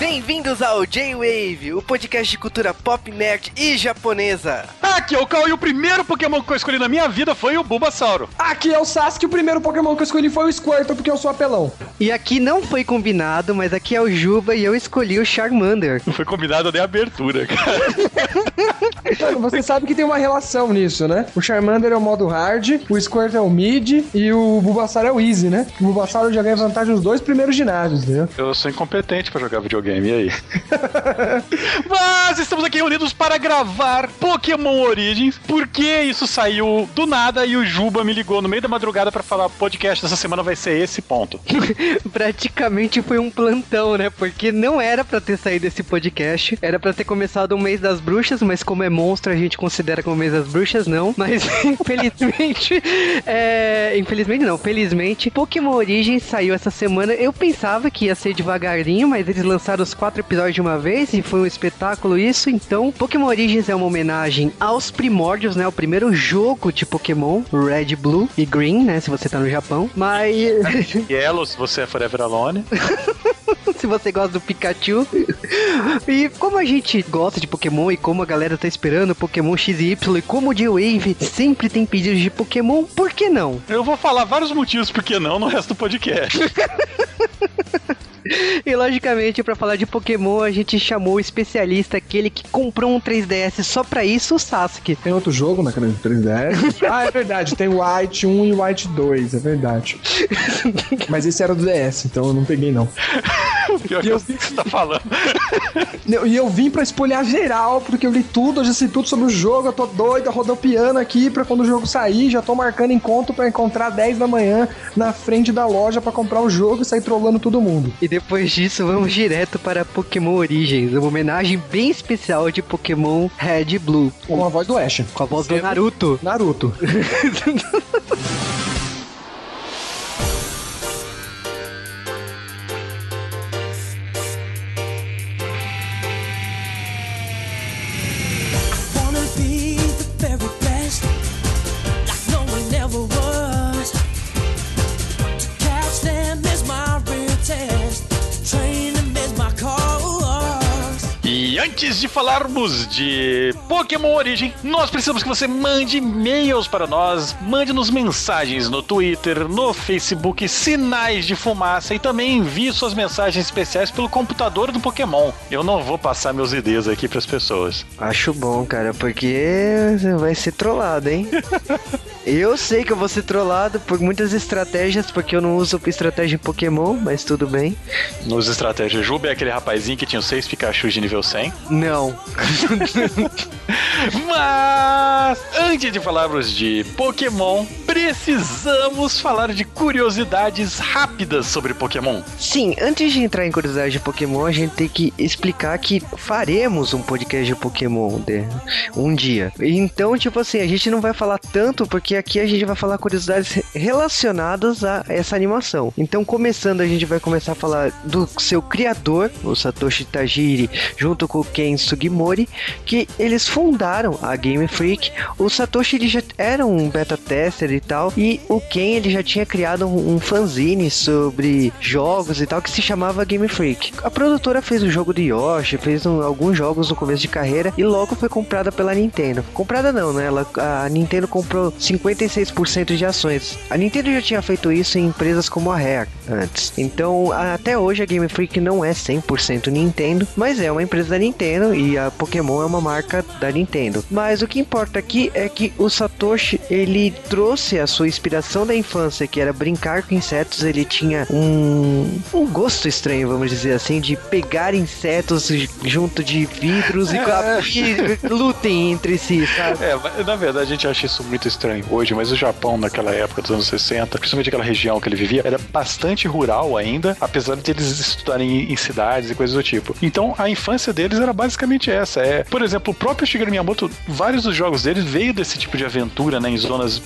Bem-vindos ao J-Wave, o podcast de cultura pop, nerd e japonesa. Aqui é o Cal e o primeiro Pokémon que eu escolhi na minha vida foi o Bulbasauro. Aqui é o Sasuke, o primeiro Pokémon que eu escolhi foi o Squirtle, porque eu sou apelão. E aqui não foi combinado, mas aqui é o Juba e eu escolhi o Charmander. Não foi combinado nem a abertura, cara. Mano, você sabe que tem uma relação nisso, né? O Charmander é o modo hard, o Squirtle é o mid e o Bulbasaur é o easy, né? O Bulbasaur já ganha vantagem nos dois primeiros ginásios, entendeu? Eu sou incompetente pra jogar videogame, e aí? Mas estamos aqui reunidos para gravar Pokémon Origins, porque isso saiu do nada e o Juba me ligou no meio da madrugada pra falar podcast dessa semana vai ser esse ponto. Praticamente foi um plantão, né? Porque não era pra ter saído esse podcast, era pra ter começado o mês das bruxas, mas como é monstro a gente considera como mês das bruxas, não. Mas infelizmente, é... infelizmente não, felizmente, Pokémon Origins saiu essa semana. Eu pensava que ia ser devagarinho, mas eles lançaram os quatro episódios de uma vez e foi um espetáculo isso. Então, Pokémon Origins é uma homenagem aos primórdios, né? O primeiro jogo de Pokémon, Red, Blue e Green, né? Se você tá no Japão. Mas. Yellow, se você é Forever Alone. se você gosta do Pikachu. e como a gente gosta de Pokémon e como a galera tá esperando Pokémon X e Y e como o J-Wave sempre tem pedidos de Pokémon, por que não? Eu vou falar vários motivos por que não no resto do podcast. Logicamente, para falar de Pokémon, a gente chamou o especialista, aquele que comprou um 3DS só pra isso, o Sasuke. Tem outro jogo na caneta 3DS? ah, é verdade, tem o White 1 e o White 2, é verdade. Mas esse era do DS, então eu não peguei não. Pior que eu sei o que você tá falando. E eu vim pra espolhar geral, porque eu li tudo, eu já sei tudo sobre o jogo, eu tô doido, rodopiando aqui pra quando o jogo sair, já tô marcando encontro pra encontrar 10 da manhã na frente da loja pra comprar o jogo e sair trolando todo mundo. E depois disso, vamos direto para Pokémon Origins, uma homenagem bem especial de Pokémon Red e Blue. Com a voz do Ash. Com a voz do Naruto. Naruto. antes de falarmos de Pokémon Origem, nós precisamos que você mande e-mails para nós, mande-nos mensagens no Twitter, no Facebook, sinais de fumaça e também envie suas mensagens especiais pelo computador do Pokémon. Eu não vou passar meus IDs aqui para as pessoas. Acho bom, cara, porque você vai ser trollado, hein? eu sei que eu vou ser trollado por muitas estratégias, porque eu não uso estratégia em Pokémon, mas tudo bem. Nos estratégias Juba é aquele rapazinho que tinha seis Pikachu de nível 100. Não. Mas antes de falarmos de Pokémon, precisamos falar de curiosidades rápidas sobre Pokémon. Sim, antes de entrar em curiosidade de Pokémon, a gente tem que explicar que faremos um podcast de Pokémon de um dia. Então, tipo assim, a gente não vai falar tanto porque aqui a gente vai falar curiosidades relacionadas a essa animação. Então, começando, a gente vai começar a falar do seu criador, o Satoshi Tajiri, junto com o Ken Sugimori, que eles fundaram a Game Freak. O Satoshi ele já era um beta tester e tal, e o Ken ele já tinha criado um, um fanzine sobre jogos e tal que se chamava Game Freak. A produtora fez o jogo de Yoshi, fez um, alguns jogos no começo de carreira e logo foi comprada pela Nintendo. Comprada não, né? Ela, a Nintendo comprou 56% de ações. A Nintendo já tinha feito isso em empresas como a Rare antes. Então, até hoje a Game Freak não é 100% Nintendo, mas é uma empresa da Nintendo e a Pokémon é uma marca da Nintendo. Mas o que importa aqui é que o Satoshi, ele trouxe a sua inspiração da infância, que era brincar com insetos, ele tinha um, um gosto estranho, vamos dizer assim, de pegar insetos junto de vidros e, e lutem entre si, sabe? É, na verdade a gente acha isso muito estranho hoje, mas o Japão naquela época dos anos 60, principalmente aquela região que ele vivia, era bastante rural ainda, apesar de eles estudarem em cidades e coisas do tipo. Então a infância deles era basicamente essa. É, por exemplo, o próprio Shigeru Miyamoto, vários dos jogos deles veio desse tipo de aventura, né, em zonas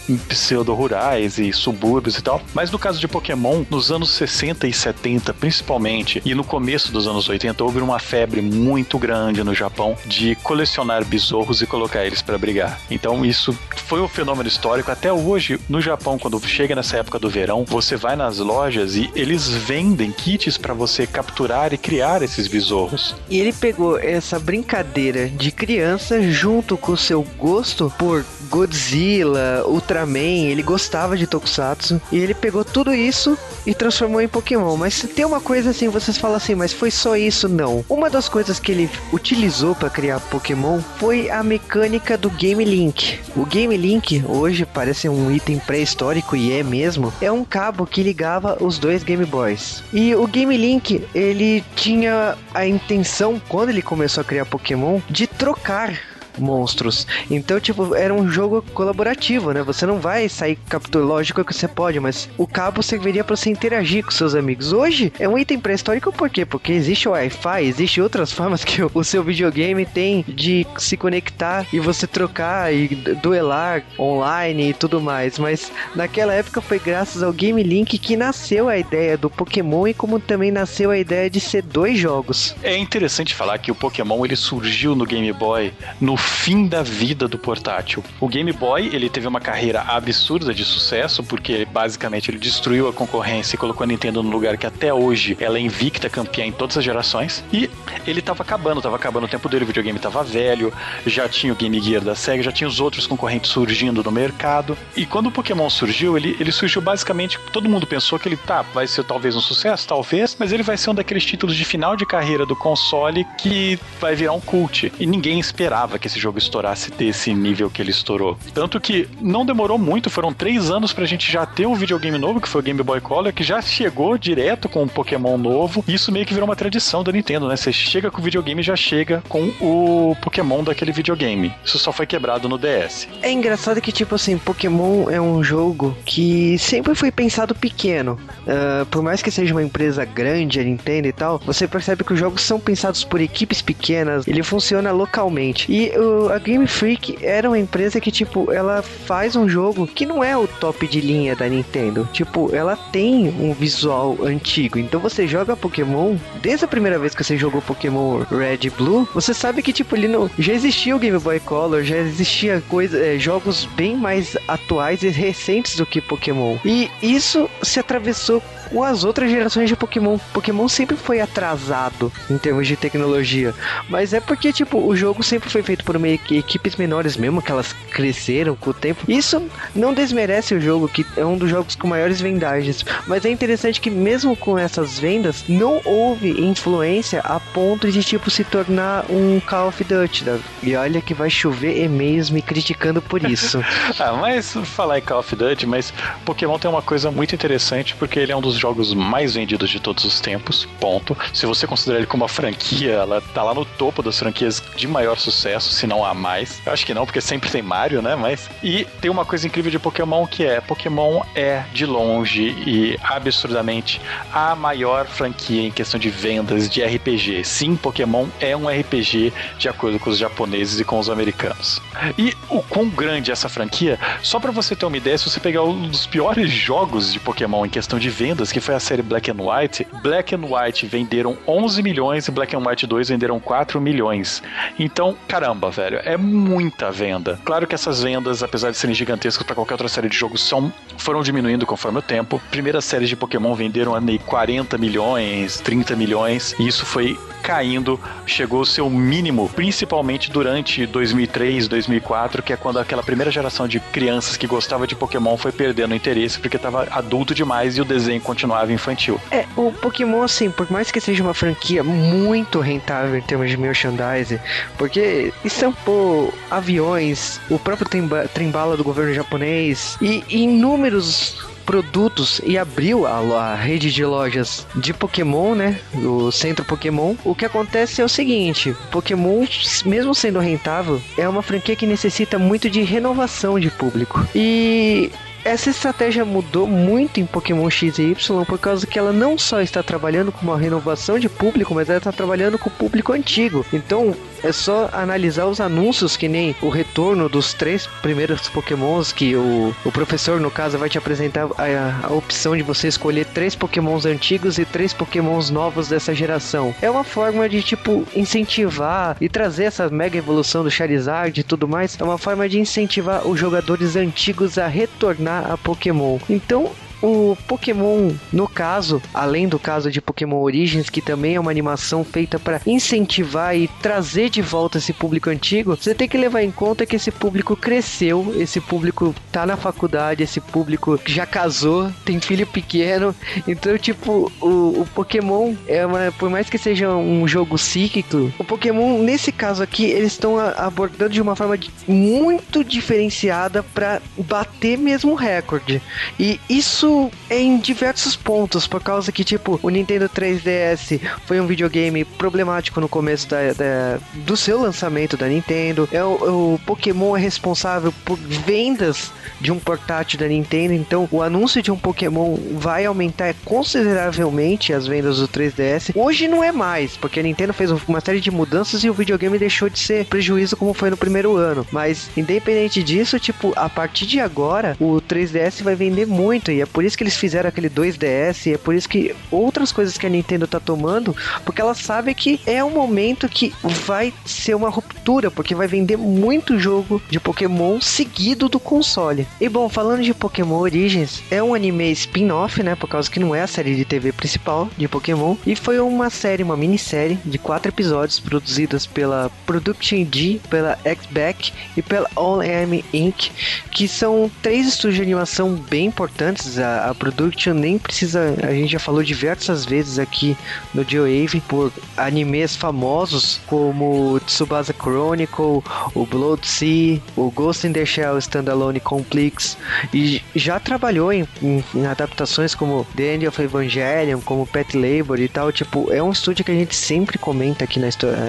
pseudo-rurais e subúrbios e tal. Mas no caso de Pokémon, nos anos 60 e 70 principalmente, e no começo dos anos 80, houve uma febre muito grande no Japão de colecionar besouros e colocar eles para brigar. Então isso foi um fenômeno histórico. Até hoje, no Japão, quando chega nessa época do verão, você vai nas lojas e eles vendem kits para você capturar e criar esses besouros. E ele pegou essa brincadeira de criança junto com o seu gosto por Godzilla, Ultraman, ele gostava de Tokusatsu, e ele pegou tudo isso e transformou em Pokémon. Mas tem uma coisa assim, vocês falam assim, mas foi só isso? Não. Uma das coisas que ele utilizou para criar Pokémon foi a mecânica do Game Link. O Game Link hoje parece um item pré-histórico e é mesmo. É um cabo que ligava os dois Game Boys. E o Game Link, ele tinha a intenção, quando ele começou a criar Pokémon, de trocar monstros. Então, tipo, era um jogo colaborativo, né? Você não vai sair capturando, lógico que você pode, mas o cabo serviria para você interagir com seus amigos. Hoje é um item pré-histórico por quê? Porque existe o Wi-Fi, existe outras formas que o seu videogame tem de se conectar e você trocar e duelar online e tudo mais. Mas naquela época foi graças ao Game Link que nasceu a ideia do Pokémon e como também nasceu a ideia de ser dois jogos. É interessante falar que o Pokémon ele surgiu no Game Boy no fim da vida do portátil. O Game Boy, ele teve uma carreira absurda de sucesso, porque basicamente ele destruiu a concorrência e colocou a Nintendo no lugar que até hoje ela é invicta campeã em todas as gerações. E ele tava acabando, tava acabando o tempo dele, o videogame tava velho, já tinha o Game Gear da Sega, já tinha os outros concorrentes surgindo no mercado. E quando o Pokémon surgiu, ele, ele surgiu basicamente, todo mundo pensou que ele tá, vai ser talvez um sucesso, talvez, mas ele vai ser um daqueles títulos de final de carreira do console que vai virar um cult. E ninguém esperava que esse jogo estourasse desse nível que ele estourou. Tanto que não demorou muito, foram três anos pra gente já ter um videogame novo, que foi o Game Boy Color, que já chegou direto com um Pokémon novo. E isso meio que virou uma tradição da Nintendo, né? Você chega com o videogame já chega com o Pokémon daquele videogame. Isso só foi quebrado no DS. É engraçado que, tipo assim, Pokémon é um jogo que sempre foi pensado pequeno. Uh, por mais que seja uma empresa grande, a Nintendo e tal, você percebe que os jogos são pensados por equipes pequenas, ele funciona localmente. E a Game Freak era uma empresa que, tipo, ela faz um jogo que não é o top de linha da Nintendo. Tipo, ela tem um visual antigo. Então você joga Pokémon, desde a primeira vez que você jogou Pokémon Red e Blue, você sabe que, tipo, ali no, já existia o Game Boy Color, já existia coisa, é, jogos bem mais atuais e recentes do que Pokémon. E isso se atravessou com as outras gerações de Pokémon. Pokémon sempre foi atrasado em termos de tecnologia, mas é porque tipo o jogo sempre foi feito por equipes menores mesmo, que elas cresceram com o tempo. Isso não desmerece o jogo, que é um dos jogos com maiores vendagens, mas é interessante que mesmo com essas vendas não houve influência a ponto de tipo se tornar um Call of Duty. Né? E olha que vai chover e-mails me criticando por isso. ah, mas falar em Call of Duty, mas Pokémon tem uma coisa muito interessante porque ele é um dos jogos mais vendidos de todos os tempos, ponto. Se você considerar ele como uma franquia, ela tá lá no topo das franquias de maior sucesso, se não há mais. Eu acho que não, porque sempre tem Mario, né? Mas. E tem uma coisa incrível de Pokémon que é: Pokémon é, de longe e absurdamente, a maior franquia em questão de vendas de RPG. Sim, Pokémon é um RPG de acordo com os japoneses e com os americanos. E o quão grande é essa franquia, só para você ter uma ideia, se você pegar um dos piores jogos de Pokémon em questão de vendas, que foi a série Black and White, Black and White venderam 11 milhões e Black and White 2 venderam 4 milhões. Então, caramba, velho, é muita venda. Claro que essas vendas, apesar de serem gigantescas para qualquer outra série de jogos, são, foram diminuindo conforme o tempo. Primeiras séries de Pokémon venderam ali 40 milhões, 30 milhões, e isso foi caindo, chegou ao seu mínimo, principalmente durante 2003, 2004, que é quando aquela primeira geração de crianças que gostava de Pokémon foi perdendo interesse porque estava adulto demais e o desenho continuava infantil. É, o Pokémon, assim, por mais que seja uma franquia muito rentável em termos de merchandising, porque estampou aviões, o próprio trem-bala do governo japonês e inúmeros produtos e abriu a, a, rede de lojas de Pokémon, né? O centro Pokémon. O que acontece é o seguinte: Pokémon, mesmo sendo rentável, é uma franquia que necessita muito de renovação de público. E essa estratégia mudou muito em Pokémon X e Y por causa que ela não só está trabalhando com uma renovação de público, mas ela está trabalhando com o público antigo. Então, é só analisar os anúncios, que nem o retorno dos três primeiros Pokémons, que o, o professor, no caso, vai te apresentar a, a opção de você escolher três Pokémons antigos e três Pokémons novos dessa geração. É uma forma de, tipo, incentivar e trazer essa mega evolução do Charizard e tudo mais. É uma forma de incentivar os jogadores antigos a retornar a Pokémon. Então, o Pokémon, no caso, além do caso de Pokémon Origins, que também é uma animação feita para incentivar e trazer de volta esse público antigo, você tem que levar em conta que esse público cresceu, esse público tá na faculdade, esse público já casou, tem filho pequeno, então tipo, o, o Pokémon é uma, por mais que seja um jogo psíquico, o Pokémon nesse caso aqui, eles estão abordando de uma forma de, muito diferenciada para bater mesmo recorde. E isso é em diversos pontos, por causa que, tipo, o Nintendo 3DS foi um videogame problemático no começo da, da do seu lançamento da Nintendo. É o, o, Pokémon é responsável por vendas de um portátil da Nintendo, então o anúncio de um Pokémon vai aumentar consideravelmente as vendas do 3DS. Hoje não é mais, porque a Nintendo fez uma série de mudanças e o videogame deixou de ser prejuízo como foi no primeiro ano. Mas independente disso, tipo, a partir de agora, o 3DS vai vender muito e é por isso que eles fizeram aquele 2DS, e é por isso que outras coisas que a Nintendo tá tomando, porque ela sabe que é um momento que vai ser uma ruptura, porque vai vender muito jogo de Pokémon seguido do console. E bom, falando de Pokémon Origins, é um anime spin-off, né? Por causa que não é a série de TV principal de Pokémon, e foi uma série, uma minissérie de quatro episódios produzidas pela Production D, pela X-Back e pela All M Inc., que são três estúdios de animação bem importantes a, a Production nem precisa. A gente já falou diversas vezes aqui no Geowave por animes famosos como Tsubasa Chronicle, o Blood Sea, o Ghost in the Shell Standalone Complex e já trabalhou em, em, em adaptações como The End of Evangelion, como Pet Labor e tal. Tipo, é um estúdio que a gente sempre comenta aqui, na,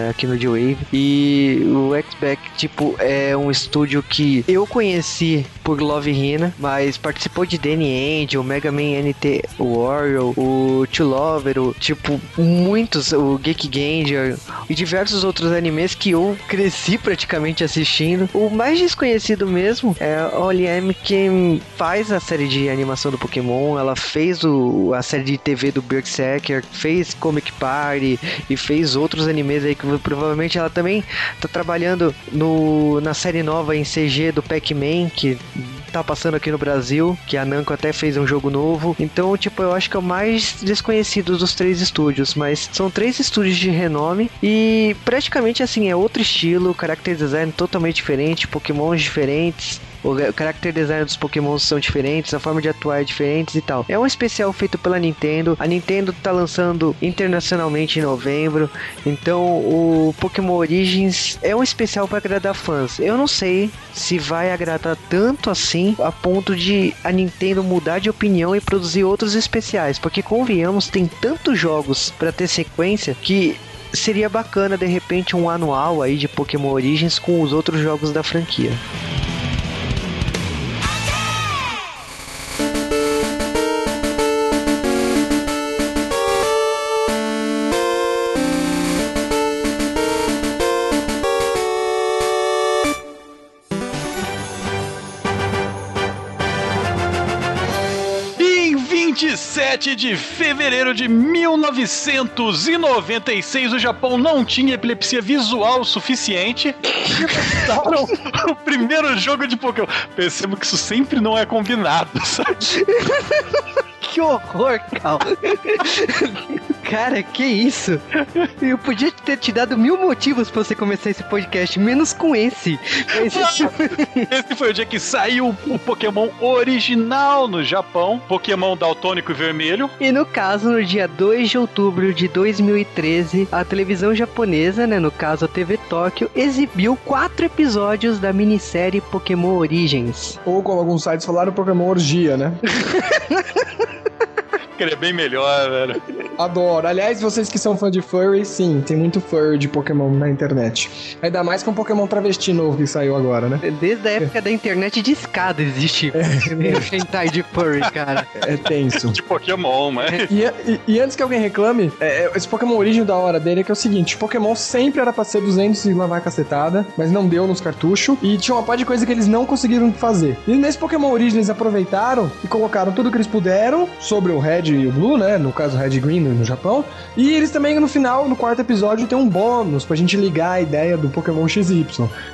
aqui no Geowave e o X-Back, tipo, é um estúdio que eu conheci por Love Hina, mas participou de Danny Angel, Mega Man NT Warrior, o To Lover, o, tipo, muitos, o Geek Ganger e diversos outros animes que eu cresci praticamente assistindo. O mais desconhecido mesmo é a OLM que faz a série de animação do Pokémon, ela fez o, a série de TV do Berserker, fez Comic Party e fez outros animes aí que provavelmente ela também tá trabalhando no, na série nova em CG do Pac-Man, que tá passando aqui no Brasil, que a Namco até fez um jogo novo. Então, tipo, eu acho que é o mais desconhecido dos três estúdios, mas são três estúdios de renome e praticamente assim é outro estilo, character design totalmente diferente, pokémons diferentes, o character design dos Pokémon são diferentes, a forma de atuar é diferente e tal. É um especial feito pela Nintendo. A Nintendo tá lançando internacionalmente em novembro. Então, o Pokémon Origins é um especial para agradar fãs. Eu não sei se vai agradar tanto assim a ponto de a Nintendo mudar de opinião e produzir outros especiais, porque convenhamos, tem tantos jogos para ter sequência que seria bacana de repente um anual aí de Pokémon Origins com os outros jogos da franquia. 27 de fevereiro de 1996, o Japão não tinha epilepsia visual suficiente e lançaram o primeiro jogo de Pokémon. Percebo que isso sempre não é combinado, sabe? Que horror, Cal. Cara, que isso? Eu podia ter te dado mil motivos pra você começar esse podcast, menos com esse. Esse- Esse foi o dia que saiu o Pokémon original no Japão, Pokémon daltônico e vermelho. E no caso, no dia 2 de outubro de 2013, a televisão japonesa, né, no caso a TV Tóquio, exibiu quatro episódios da minissérie Pokémon Origins. Ou como alguns sites falaram, Pokémon Orgia, né? Ele é bem melhor, velho. Adoro. Aliás, vocês que são fã de furry, sim, tem muito furry de Pokémon na internet. Ainda mais com o Pokémon travesti novo que saiu agora, né? Desde a época da internet de escada existe hentai de furry, cara. É tenso. De Pokémon, né? E, e- e antes que alguém reclame, é, é, esse Pokémon origem da hora dele é que é o seguinte: Pokémon sempre era pra ser 200 e lavar a cacetada, mas não deu nos cartuchos. E tinha uma parte de coisa que eles não conseguiram fazer. E nesse Pokémon Origem eles aproveitaram e colocaram tudo que eles puderam sobre o Red e o Blue, né? No caso, o Red e Green no, Japão. E eles também, no final, no quarto episódio, tem um bônus pra gente ligar a ideia do Pokémon XY.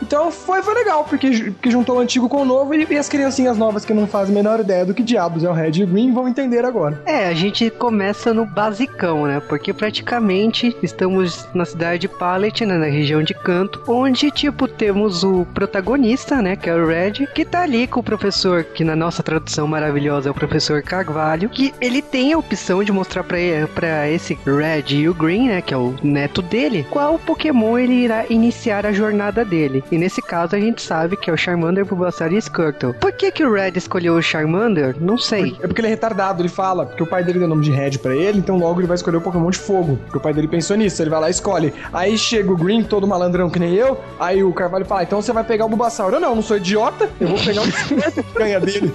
Então foi, foi legal, porque, porque juntou o antigo com o novo e, e as criancinhas novas que não fazem a menor ideia do que diabos é o Red e o Green vão entender agora. É, a gente começa no basicão, né? Porque praticamente estamos na cidade de Pallet, né? Na região de Canto, onde, tipo, temos o protagonista, né? Que é o Red, que tá ali com o professor, que na nossa tradução maravilhosa é o professor Carvalho, que ele tem a opção de mostrar pra, ele- pra esse Red e o Green, né? Que é o neto dele, qual Pokémon ele irá iniciar a jornada dele. E nesse caso a gente sabe que é o Charmander, Bulbasaur e Squirtle. Por que que o Red escolheu o Charmander? Não sei. É porque ele é retardado, ele fala, porque o pai dele deu nome de Red pra ele, então logo ele vai escolher o Pokémon de fogo. Porque o pai dele pensou nisso, ele vai lá e escolhe. Aí chega o Green, todo malandrão que nem eu, aí o Carvalho fala, então você vai pegar o Bulbasaur. Eu não, não sou idiota, eu vou pegar o ganha dele.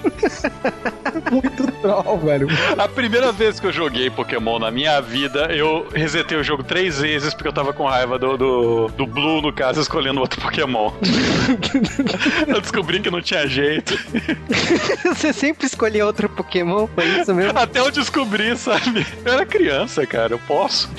Muito troll, velho. A primeira vez que eu joguei Pokémon na minha vida, eu resetei o jogo três vezes porque eu tava com raiva do, do, do Blue, no caso, escolhendo outro Pokémon. eu descobri que não tinha jeito. Você sempre escolhia outro Pokémon, foi isso mesmo? Até eu descobri, sabe? Eu era criança, cara, eu posso.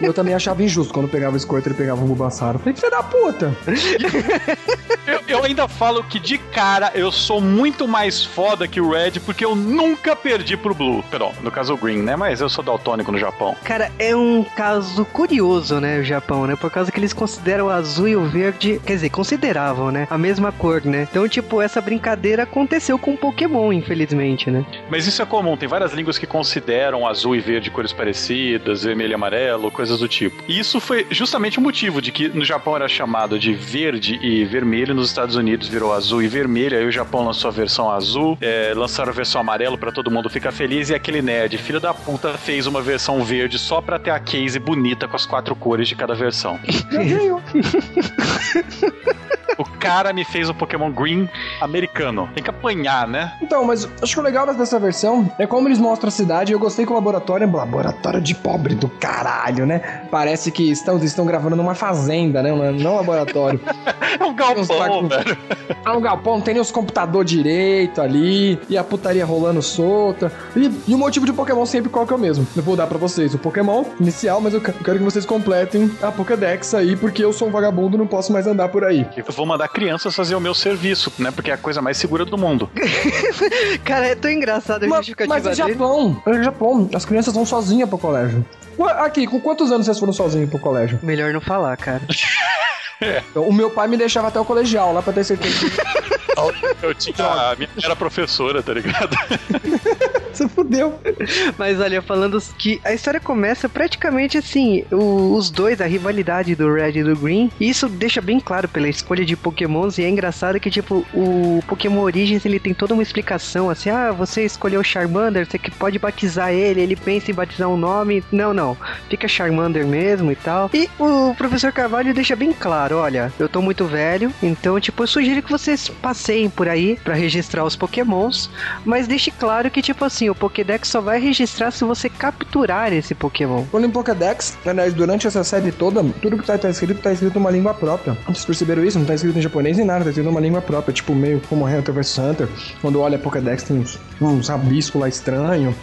Eu também achava injusto quando pegava o Squirtle ele pegava o Bulbasaur. Eu falei, filho da puta. Eu, ainda falo que de cara eu sou muito mais foda que o Red porque eu nunca perdi pro Blue. Perdão, no caso o Green, né? Mas eu sou daltônico no Japão. Cara, é um caso curioso, né, o Japão, né? Por causa que eles consideram o azul e o verde, quer dizer, consideravam, né? A mesma cor, né? Então, tipo, essa brincadeira aconteceu com Pokémon, infelizmente, né? Mas isso é comum, tem várias línguas que consideram azul e verde cores parecidas, vermelho e amarelo, coisas do tipo. E isso foi justamente o motivo de que no Japão era chamado de verde e vermelho, nos Estados Unidos virou azul e vermelho, aí o Japão lançou a versão azul, é, lançaram a versão amarelo pra todo mundo ficar feliz, e aquele nerd, filho da puta, fez uma versão verde só pra ter a case bonita com as quatro cores de cada versão. O cara me fez o Pokémon Green americano. Tem que apanhar, né? Então, mas acho que o legal dessa versão é como eles mostram a cidade. Eu gostei que o laboratório é um laboratório de pobre do caralho, né? Parece que estão, estão gravando numa fazenda, né? Não, não laboratório. É um galpão, velho. É um galpão, tem os computador direito ali, e a putaria rolando solta. E, e o motivo de Pokémon sempre qual que é o mesmo. Eu vou dar pra vocês o Pokémon inicial, mas eu que- eu quero que vocês completem a Pokédex aí, porque eu sou um vagabundo e não posso mais andar por aí. Eu vou mandar crianças fazer o meu serviço, né? Porque é a coisa mais segura do mundo. Cara, é tão engraçado a Mas, justificativa mas é dele. Japão, é Japão, as crianças vão sozinhas pro colégio. Aqui, com quantos anos vocês foram sozinhos pro colégio? Melhor não falar, cara. O meu pai me deixava até o colegial, lá pra ter certeza. Eu tinha. A minha era professora, tá ligado? Fudeu. Mas olha, falando que a história começa praticamente assim, o- os dois, a rivalidade do Red e do Green, e isso deixa bem claro pela escolha de Pokémons, e é engraçado que, tipo, o Pokémon Origins, ele tem toda uma explicação, assim, ah, você escolheu Charmander, você que pode batizar ele, ele pensa em batizar um nome, não, não, fica Charmander mesmo e tal. E o professor Carvalho deixa bem claro, olha, eu tô muito velho, então, tipo, eu sugiro que vocês passeiem por aí pra registrar os Pokémons, mas deixe claro que, tipo assim, o Pokédex só vai registrar se você capturar esse Pokémon. Quando em Pokédex, aliás, durante essa série toda, tudo que tá, tá escrito, tá escrito numa língua própria. Vocês perceberam isso? Não tá escrito em japonês nem nada, tá escrito numa língua própria, tipo meio como Hunter vs Hunter. Quando olha Pokédex tem uns, uns rabiscos lá estranho.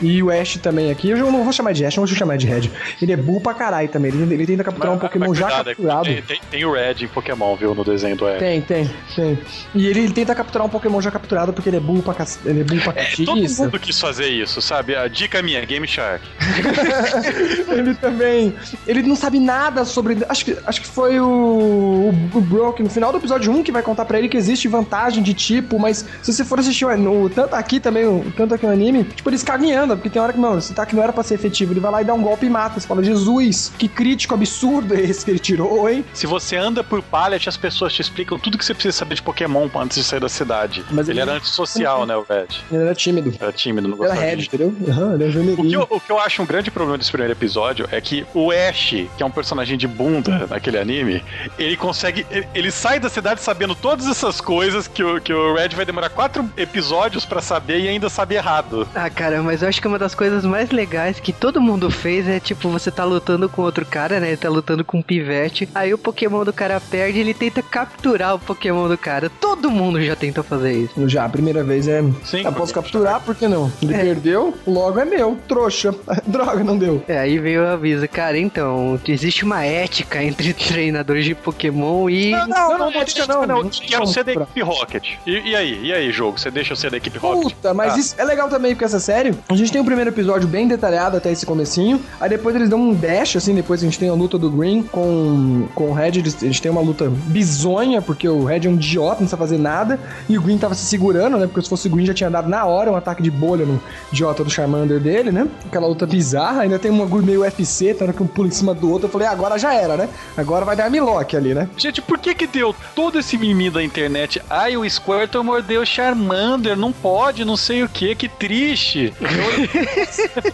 E o Ash também aqui, eu não vou chamar de Ash, não vou chamar de Red. Ele é burro pra caralho também, ele, ele tenta capturar um Pokémon já cuidado, é capturado. Tem, tem- o Red em Pokémon, viu? No desenho do Ash. Tem, tem, tem. E ele, ele tenta capturar um Pokémon já capturado porque ele é burro pra, ele é burro pra É, todo mundo quis fazer isso, sabe? A dica minha, Game Shark. ele também. Ele não sabe nada sobre. Acho que, acho que foi o, o, o Brock no final do episódio 1 que vai contar pra ele que existe vantagem de tipo, mas se você for assistir o, tanto aqui também, o, tanto aqui no anime, tipo, eles cagam porque tem hora que, mano, esse ataque não era pra ser efetivo. Ele vai lá e dá um golpe e mata. Você fala, Jesus, que crítico absurdo é esse que ele tirou, hein? Se você anda por Pallet, as pessoas te explicam tudo que você precisa saber de Pokémon antes de sair da cidade. Mas ele ele- era antissocial, né, o Red? Ele era tímido. Era tímido. não gostava é red, de entendeu? Aham, ele é o que, eu, o que eu acho um grande problema desse primeiro episódio é que o Ash, que é um personagem de bunda naquele anime, ele consegue. Ele, ele sai da cidade sabendo todas essas coisas que o, que o Red vai demorar quatro episódios pra saber e ainda sabe errado. Ah, cara, mas eu acho que uma das coisas mais legais que todo mundo fez é tipo, você tá lutando com outro cara, né? Ele tá lutando com um pivete. Aí o Pokémon do cara perde ele tenta capturar o Pokémon do cara. Todo mundo já tentou fazer isso. Já, a primeira vez é. Sim, eu posso porque- capturar, por que não? Ele É. perdeu, logo é meu. Trouxa. Droga, não deu. É, aí veio o aviso, cara, então, existe uma ética entre treinadores de Pokémon e. Não, não, não, ética não, não Quero tinha ser da equipe Rocket. E, e aí? E aí, jogo? Você deixa eu ser da equipe Rocket? Puta, mas Ah. isso é legal também, porque essa série, a gente tem um primeiro episódio bem detalhado até esse comecinho, aí depois eles dão um dash, assim, depois a gente tem a luta do Green com, com o Red, eles, a gente tem uma luta bizonha, porque o Red é um idiota, não sabe fazer nada, e o Green tava se segurando, né, porque se fosse o Green já tinha dado na hora um ataque de bolha no idiota do Charmander dele, né, aquela luta bizarra, ainda tem um bagulho meio UFC, tá, que um pula em cima do outro, eu falei, ah, agora já era, né, agora vai dar Milock ali, né. Gente, por que que deu todo esse mimimi da internet? Ai, o Squirtle mordeu o Charmander, não pode, não sei o que, que triste.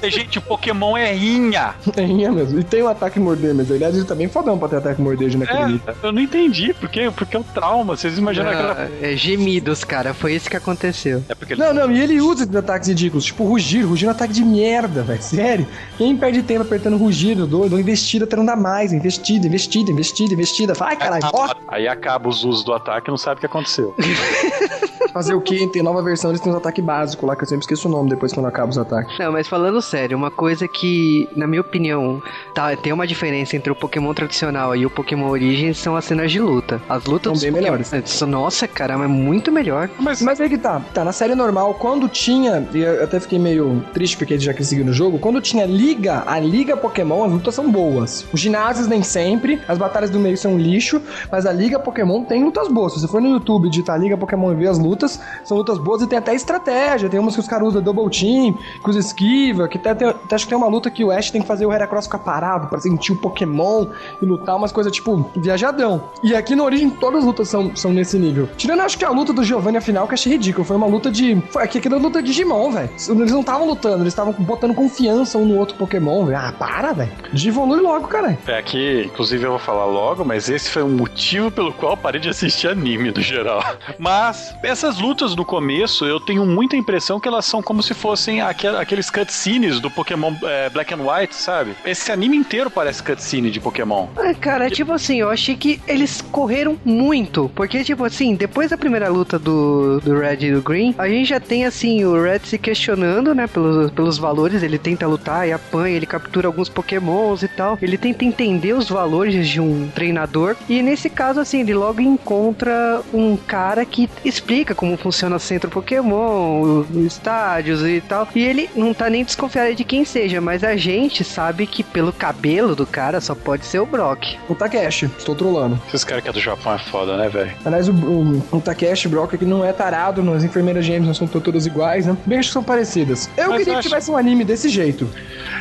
Eu- Gente, o Pokémon é rinha. É mesmo, e tem um ataque morder, mas aliás ele também é fodão pra ter ataque mordejo naquele nível. É, eu não entendi, porque, porque é o trauma, vocês imaginam aquela... Ah, é gemidos, cara, foi isso que aconteceu. É porque Não, não, e ele usa esses ataques ridículos, tipo rugir, rugir é um ataque de merda, velho, sério. Quem perde tempo apertando rugir, doido, investida até não dá mais, investida, investida, investida, investida. Vai, caralho, ó, Aí acaba os usos do ataque e não sabe o que aconteceu. fazer o quê? Tem nova versão, eles têm um ataque básico lá, que eu sempre esqueço o nome depois quando acaba os ataques. Não, mas falando sério, uma coisa que, na minha opinião, tá, tem uma diferença entre o Pokémon tradicional e o Pokémon Origins são as cenas de luta. As lutas São bem Pokémon- melhores. Nossa, caramba, é muito melhor. Mas, Mas aí que tá, tá, na série normal, quando tinha, e eu até fiquei meio triste porque já que seguiu no jogo, quando tinha liga, a liga Pokémon, as lutas são boas. Os ginásios nem sempre, as batalhas do meio são lixo, mas a liga Pokémon tem lutas boas. Se você for no YouTube digitar liga Pokémon e ver as lutas, são lutas boas e tem até estratégia, tem umas que os caras usam double team, que os esquiva, que até, tem, até acho que tem uma luta que o Ash tem que fazer o Heracross ficar parado pra sentir o Pokémon e lutar umas coisas tipo viajadão. E aqui no Origem todas as lutas são, são nesse nível. Tirando acho que a luta do Giovanni afinal, que achei ridículo. Foi uma luta de. Foi aqui aquela luta de Digimon, velho. Eles não estavam lutando, eles estavam botando confiança um no outro Pokémon, velho. Ah, para, velho. Evolui logo, cara. é aqui, inclusive eu vou falar logo, mas esse foi o motivo pelo qual parei de assistir anime no geral. Mas essas lutas no começo, eu tenho muita impressão que elas são como se fossem aquel- aqueles cutscenes do Pokémon é, Black and White, sabe? Esse anime inteiro parece cutscene de Pokémon. Ah, cara, tipo assim, eu achei que eles correram muito. Porque, tipo assim, depois da primeira luta do, do Red e do Green, a gente já tem, assim, o Red se questionando, né, pelos, pelos valores. Ele tenta lutar e apanha, ele captura alguns Pokémons e tal. Ele tenta entender os valores de um treinador. E nesse caso, assim, ele logo encontra um cara que explica como funciona o centro Pokémon, os estádios e tal. E ele não tá nem desconfiado de quem seja, mas a gente sabe que pelo cabelo do cara só pode ser o Brock. O Takeshi, estou trolando. Esses caras que é do Japão é foda, né, velho? Aliás, o, o, o Takeshi Brock aqui não é tarado, não, as enfermeiras gêmeas não são todas iguais, né? Bem, acho que são parecidas. Eu Mas queria eu que acho- tivesse um anime desse jeito.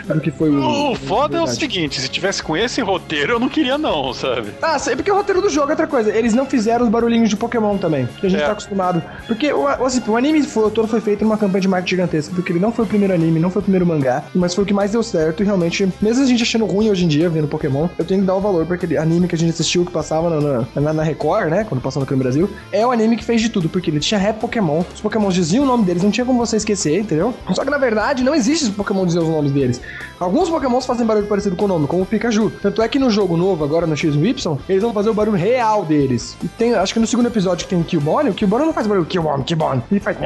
Do que foi o. O foda é o seguinte, se tivesse com esse roteiro, eu não queria não, sabe? Ah, sei, porque o roteiro do jogo é outra coisa. Eles não fizeram os barulhinhos de Pokémon também, que a gente É. tá acostumado. Porque o, assim, o anime foi, todo foi feito numa campanha de marketing gigantesca, porque ele não foi o primeiro anime, não foi o primeiro mangá, mas foi o que mais deu certo e realmente, mesmo a gente achando ruim hoje em dia, vendo Pokémon, eu tenho que dar o valor pra aquele anime que a gente assistiu, que passava na, na, na- Record, né, quando aqui no Brasil, é o anime que fez de tudo, porque ele tinha rap Pokémon, os Pokémon diziam o nome deles, não tinha como você esquecer, entendeu? Só que na verdade não existe os Pokémon dizer os nomes deles. Alguns Pokémons fazem barulho parecido com o nome, como o Pikachu. Tanto é que no jogo novo, agora no X1Y, eles vão fazer o barulho real deles. E tem, acho que no segundo episódio que tem o Killbone, o Killbone não faz barulho Killbone, Killbone. Ele faz.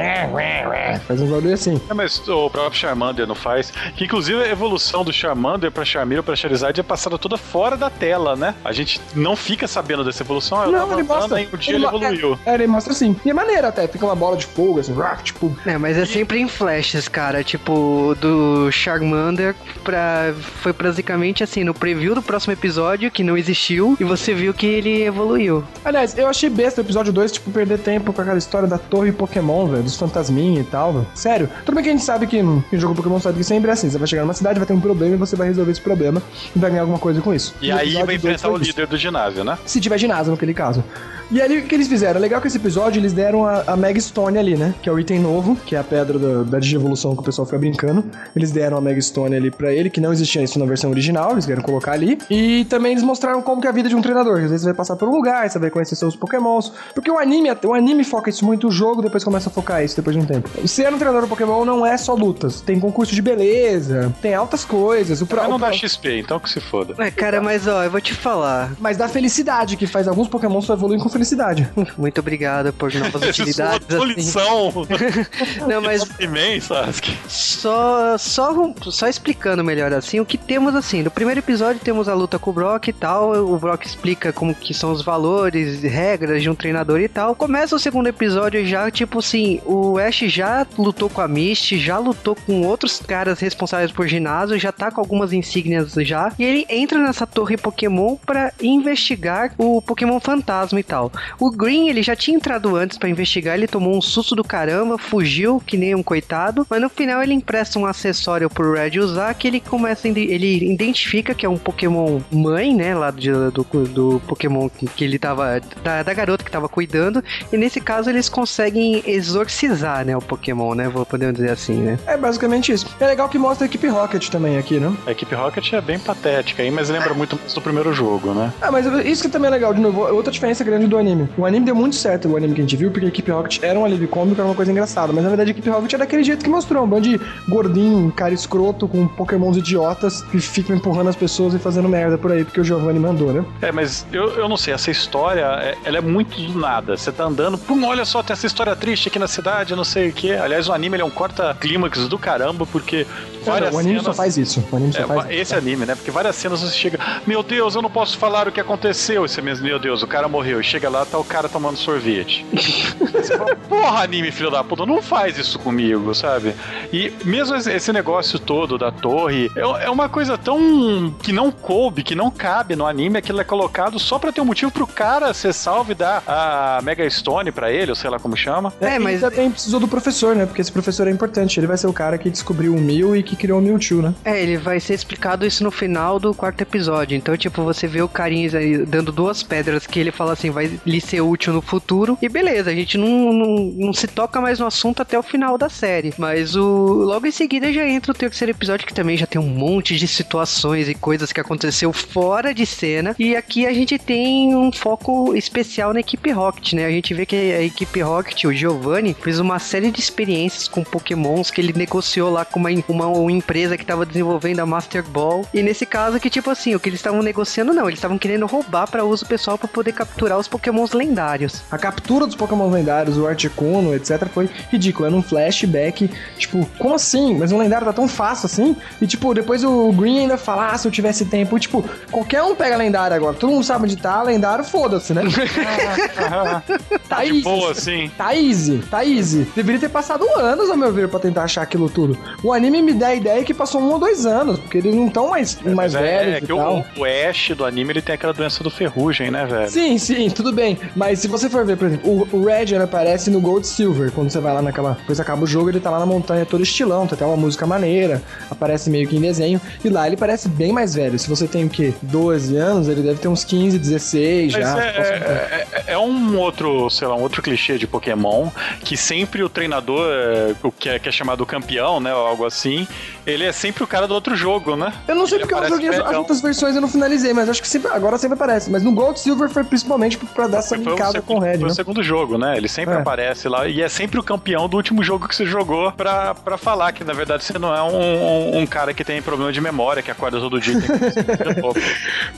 Faz um barulho assim. É, mas o próprio Charmander não faz. Que inclusive a evolução do Charmander pra Charmeleon pra Charizard é passada toda fora da tela, né? A gente não fica sabendo dessa evolução. Não, vai ele mostra. aí um dia ele, mo- evoluiu. É, é, ele mostra assim. E é maneiro até, fica uma bola de fogo, assim, tipo. É, mas é sempre em flashes, cara. Tipo, do Charmander pra. Foi basicamente assim, no preview do próximo episódio, que não existiu, e você viu que ele evoluiu. Aliás, eu achei besta o episódio 2, tipo, perder tempo com aquela história da torre Pokémon, velho, dos fantasminha e tal, velho. Sério. Tudo bem que a gente sabe que quem joga Pokémon sabe que sempre é assim. Você vai chegar numa cidade, vai ter um problema e você vai resolver esse problema e vai ganhar alguma coisa com isso. E No aí vai enfrentar o isso. líder do ginásio, né? Se tiver ginásio naquele caso. E ali, o que eles fizeram? É legal que esse episódio eles deram a, a Mega Stone ali, né? Que é o item novo, que é a pedra da, da digievolução que o pessoal fica brincando. Eles deram a Mega Stone ali pra ele, que não existia isso na versão original, eles querem colocar ali. E também eles mostraram como que é a vida de um treinador. Às vezes você vai passar por um lugar, você vai conhecer seus pokémons. Porque o anime, o anime foca isso muito, o jogo depois começa a focar isso depois de um tempo. Ser um treinador do Pokémon não é só lutas. Tem concurso de beleza, tem altas coisas. O pro- Mas não o dá pro- XP, então que se foda. É, cara, mas ó, eu vou te falar. Mas dá felicidade, que faz alguns Pokémon só evoluem com felicidade. Muito obrigado por novas Essa sua utilidades. assim. lição. Não, mas Imen, Sasuke. Só, só, só explicando melhor assim, o que temos assim, no primeiro episódio temos a luta com o Brock e tal, o Brock explica como que são os valores, regras de um treinador e tal. Começa o segundo episódio já, tipo assim, o Ash já lutou com a Misty, já lutou com outros caras responsáveis por ginásio, já tá com algumas insígnias já, e ele entra nessa torre Pokémon pra investigar o Pokémon fantasma e tal. O Green, ele já tinha entrado antes pra investigar, ele tomou um susto do caramba, fugiu que nem um coitado, mas no final ele empresta um acessório pro Red usar que ele começa ele identifica que é um Pokémon mãe, né, lá do, do, do Pokémon que, que ele tava da, da garota que tava cuidando, e nesse caso eles conseguem exorcizar, né, o Pokémon, né, vou poder dizer assim, né? É basicamente isso. É legal que mostra a equipe Rocket também aqui, né? A equipe Rocket é bem patética aí, mas lembra muito mais do primeiro jogo, né? Ah, mas isso que também é legal, de novo, outra diferença grande do anime. O anime deu muito certo, o anime que a gente viu, porque a equipe Rocket era um alívio cômico, era uma coisa engraçada. Mas na verdade a equipe Rocket é daquele jeito que mostrou, um bando de gordinho, cara escroto, com pokémons idiotas, que ficam empurrando as pessoas e fazendo merda por aí, porque o Giovanni mandou, né? É, mas eu, eu não sei, essa história, é- ela é muito do nada. Você tá andando, pum, olha só, tem essa história triste aqui na cidade, não sei o quê. Aliás, o anime ele é um corta-clímax do caramba, porque várias o anime cenas... só faz isso. O anime só É, faz esse anime, né? Porque várias cenas você chega, meu Deus, eu não posso falar o que aconteceu. E você mesmo, meu Deus, o cara morreu. E chega lá, tá o cara tomando sorvete. você fala, porra, anime, filho da puta, não faz isso comigo, sabe? E mesmo esse- negócio todo da torre, é, é uma coisa tão que não coube, que não cabe no anime, aquilo é colocado só pra ter um motivo pro cara ser salvo e dar a Mega Stone pra ele, ou sei lá como chama. É, É, mas também precisou do professor, né? Porque esse professor é importante. Ele vai ser o cara que descobriu o Mew e que criou o Mewtwo, né? É, ele vai ser explicado isso no final do quarto episódio. Então, tipo, você vê o carinha aí dando duas pedras que ele fala assim, vai lhe ser útil no futuro. E beleza, a gente não, não, não se toca mais no assunto até o final da série. Mas o logo em seguida já entra o terceiro episódio, que também já tem um monte de situações e coisas que aconteceu fora de cena. E aqui a gente tem um foco especial na equipe Rocket, né? A gente vê que a equipe Rocket, o Giovanni, fez uma série de experiências com pokémons que ele negociou lá com uma, uma, uma empresa que estava desenvolvendo a Master Ball. E nesse caso que, tipo assim, o que eles estavam negociando, não. Eles estavam querendo roubar para uso pessoal para poder capturar os pokémons lendários. A captura dos Pokémon lendários, o Articuno, etc, foi ridículo. Era um flashback, tipo, como assim? Mas um lendário tá tão fácil assim? E, tipo, depois o Green ainda fala, ah, se eu tivesse tempo. E, tipo, qualquer um pega lendário agora. Todo mundo sabe onde tá, lendário, foda-se, né? tá De easy. boa, assim. Tá easy, tá easy. Deveria ter passado anos, ao meu ver, pra tentar achar aquilo tudo. O anime me dá a ideia que passou um ou dois anos, porque eles não estão mais, mais é, velhos é e que o, o Ash do anime ele tem aquela doença do ferrugem, né, velho? Sim, sim, tudo bem. Mas se você for ver, por exemplo, o, Red aparece no Gold Silver. Quando você vai lá naquela. Depois acaba o jogo, ele tá lá na montanha todo estilão, tem até uma música maneira, aparece meio que em desenho. E lá ele parece bem mais velho. Se você tem o quê? 12 anos, ele deve ter uns 15, 16 Mas já. é, é, é- é um outro, sei lá, um outro clichê de Pokémon que sempre o treinador, é, o que é, que é chamado campeão, né, ou algo assim, ele é sempre o cara do outro jogo, né? Eu não sei Ele porque eu joguei as, as outras versões eu não finalizei, mas acho que sempre, agora sempre aparece. Mas no Gold Silver foi principalmente pra dar essa brincada segundo, com o Red, foi né? o segundo jogo, né? Ele sempre É. aparece lá e é sempre o campeão do último jogo que você jogou pra, pra falar que, na verdade, você não é um, um- um cara que tem problema de memória, que acorda todo dia. e tem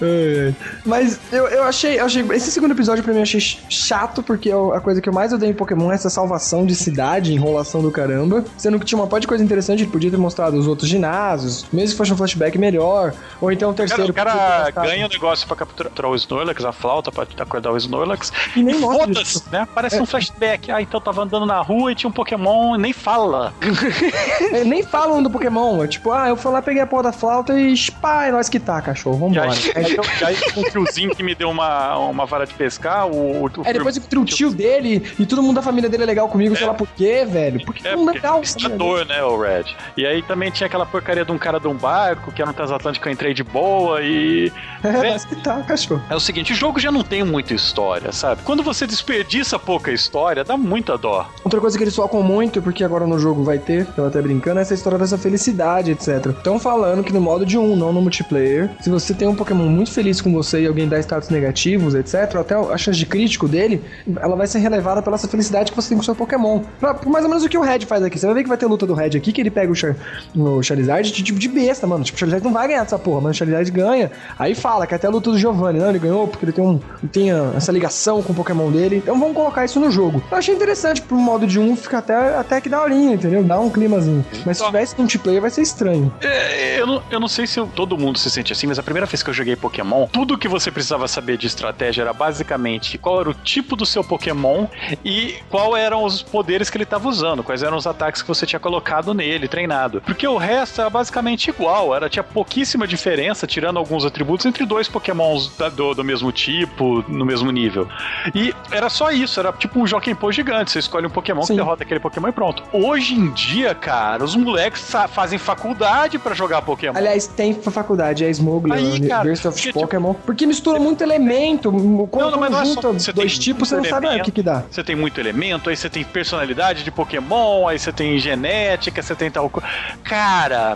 ai. Mas eu, eu achei, eu achei. Esse segundo episódio pra mim eu achei chato, porque eu- a coisa que eu mais odeio em Pokémon é essa salvação de cidade, enrolação do caramba. Sendo que tinha uma parte de coisa interessante, ele podia ter mostrado os outros ginásios, mesmo que fosse um flashback melhor. Ou então o O cara, terceiro. o cara ganha o negócio pra capturar o Snorlax, a flauta pra acordar o Snorlax. E nem E foda-se, né? Parece um flashback. Ah, então tava andando na rua e tinha um Pokémon e nem fala. É, nem falam do Pokémon. É tipo, ah, eu fui lá, peguei a porra da flauta e pá, é nós que tá, cachorro. E Vambora. aí, aí, e aí com o tiozinho que me deu uma, uma vara de pescar, o. o É, depois encontrei o tio dele e todo mundo da família dele é legal comigo, sei lá por quê, velho. Porque É, mundo é legal. conquistador, né, o Red. E aí também tinha aquela porcaria de um cara de um barco, que era um transatlântico eu entrei de boa e. É, nós que tá, cachorro. É o seguinte, o jogo já não tem muita história. sabe? Quando você desperdiça pouca história, dá muita dó. Outra coisa que eles focam muito, porque agora no jogo vai ter, eu até brincando, é essa história dessa felicidade, etc. Estão falando que no modo de um, não no multiplayer, se você tem um Pokémon muito feliz com você e alguém dá status negativos, etc., até a chance de crítico dele, ela vai ser relevada pela essa felicidade que você tem com o seu Pokémon. Pra, por mais ou menos o que o Red faz aqui. Você vai ver que vai ter luta do Red aqui, que ele pega o, Char, o Charizard de tipo de besta, mano. Tipo, o Charizard não vai ganhar dessa porra, mas o Charizard ganha. Aí fala que até a luta do Giovanni, não, ele ganhou porque ele tem, um, tem essa ligação com o Pokémon dele. Então vamos colocar isso no jogo. Eu achei interessante pro modo de um, fica até, até que daorinha, entendeu? Dá um climazinho. Mas se Só- tivesse multiplayer vai ser estranho. É, eu, não, eu não sei se eu- todo mundo se sente assim, mas a primeira vez que eu joguei Pokémon, tudo que você precisava saber de estratégia era basicamente qual era o tipo do seu Pokémon e qual eram os poderes que ele estava usando, quais eram os ataques que você tinha colocado nele, treinado. Porque o resto era basicamente igual, era tinha pouquíssima diferença, tirando alguns atributos, entre dois Pokémons da- do, do mesmo tipo, no mesmo nível. E era só isso, era tipo um Jockey Pô gigante, você escolhe um Pokémon Sim. que derrota aquele Pokémon e pronto. Hoje em dia, cara, os moleques fazem faculdade pra jogar Pokémon. Aliás, tem faculdade, é Smougler, Aí, cara, University of porque, tipo- Pokémon. Porque mistura muito elemento. Quando não, mas não é só- junta você dois tipos, você não muito sabe ah, o elemento. que que dá. Você tem muito elemento, aí você tem personalidade de Pokémon, aí você tem genética, você tem tal coisa. Cara,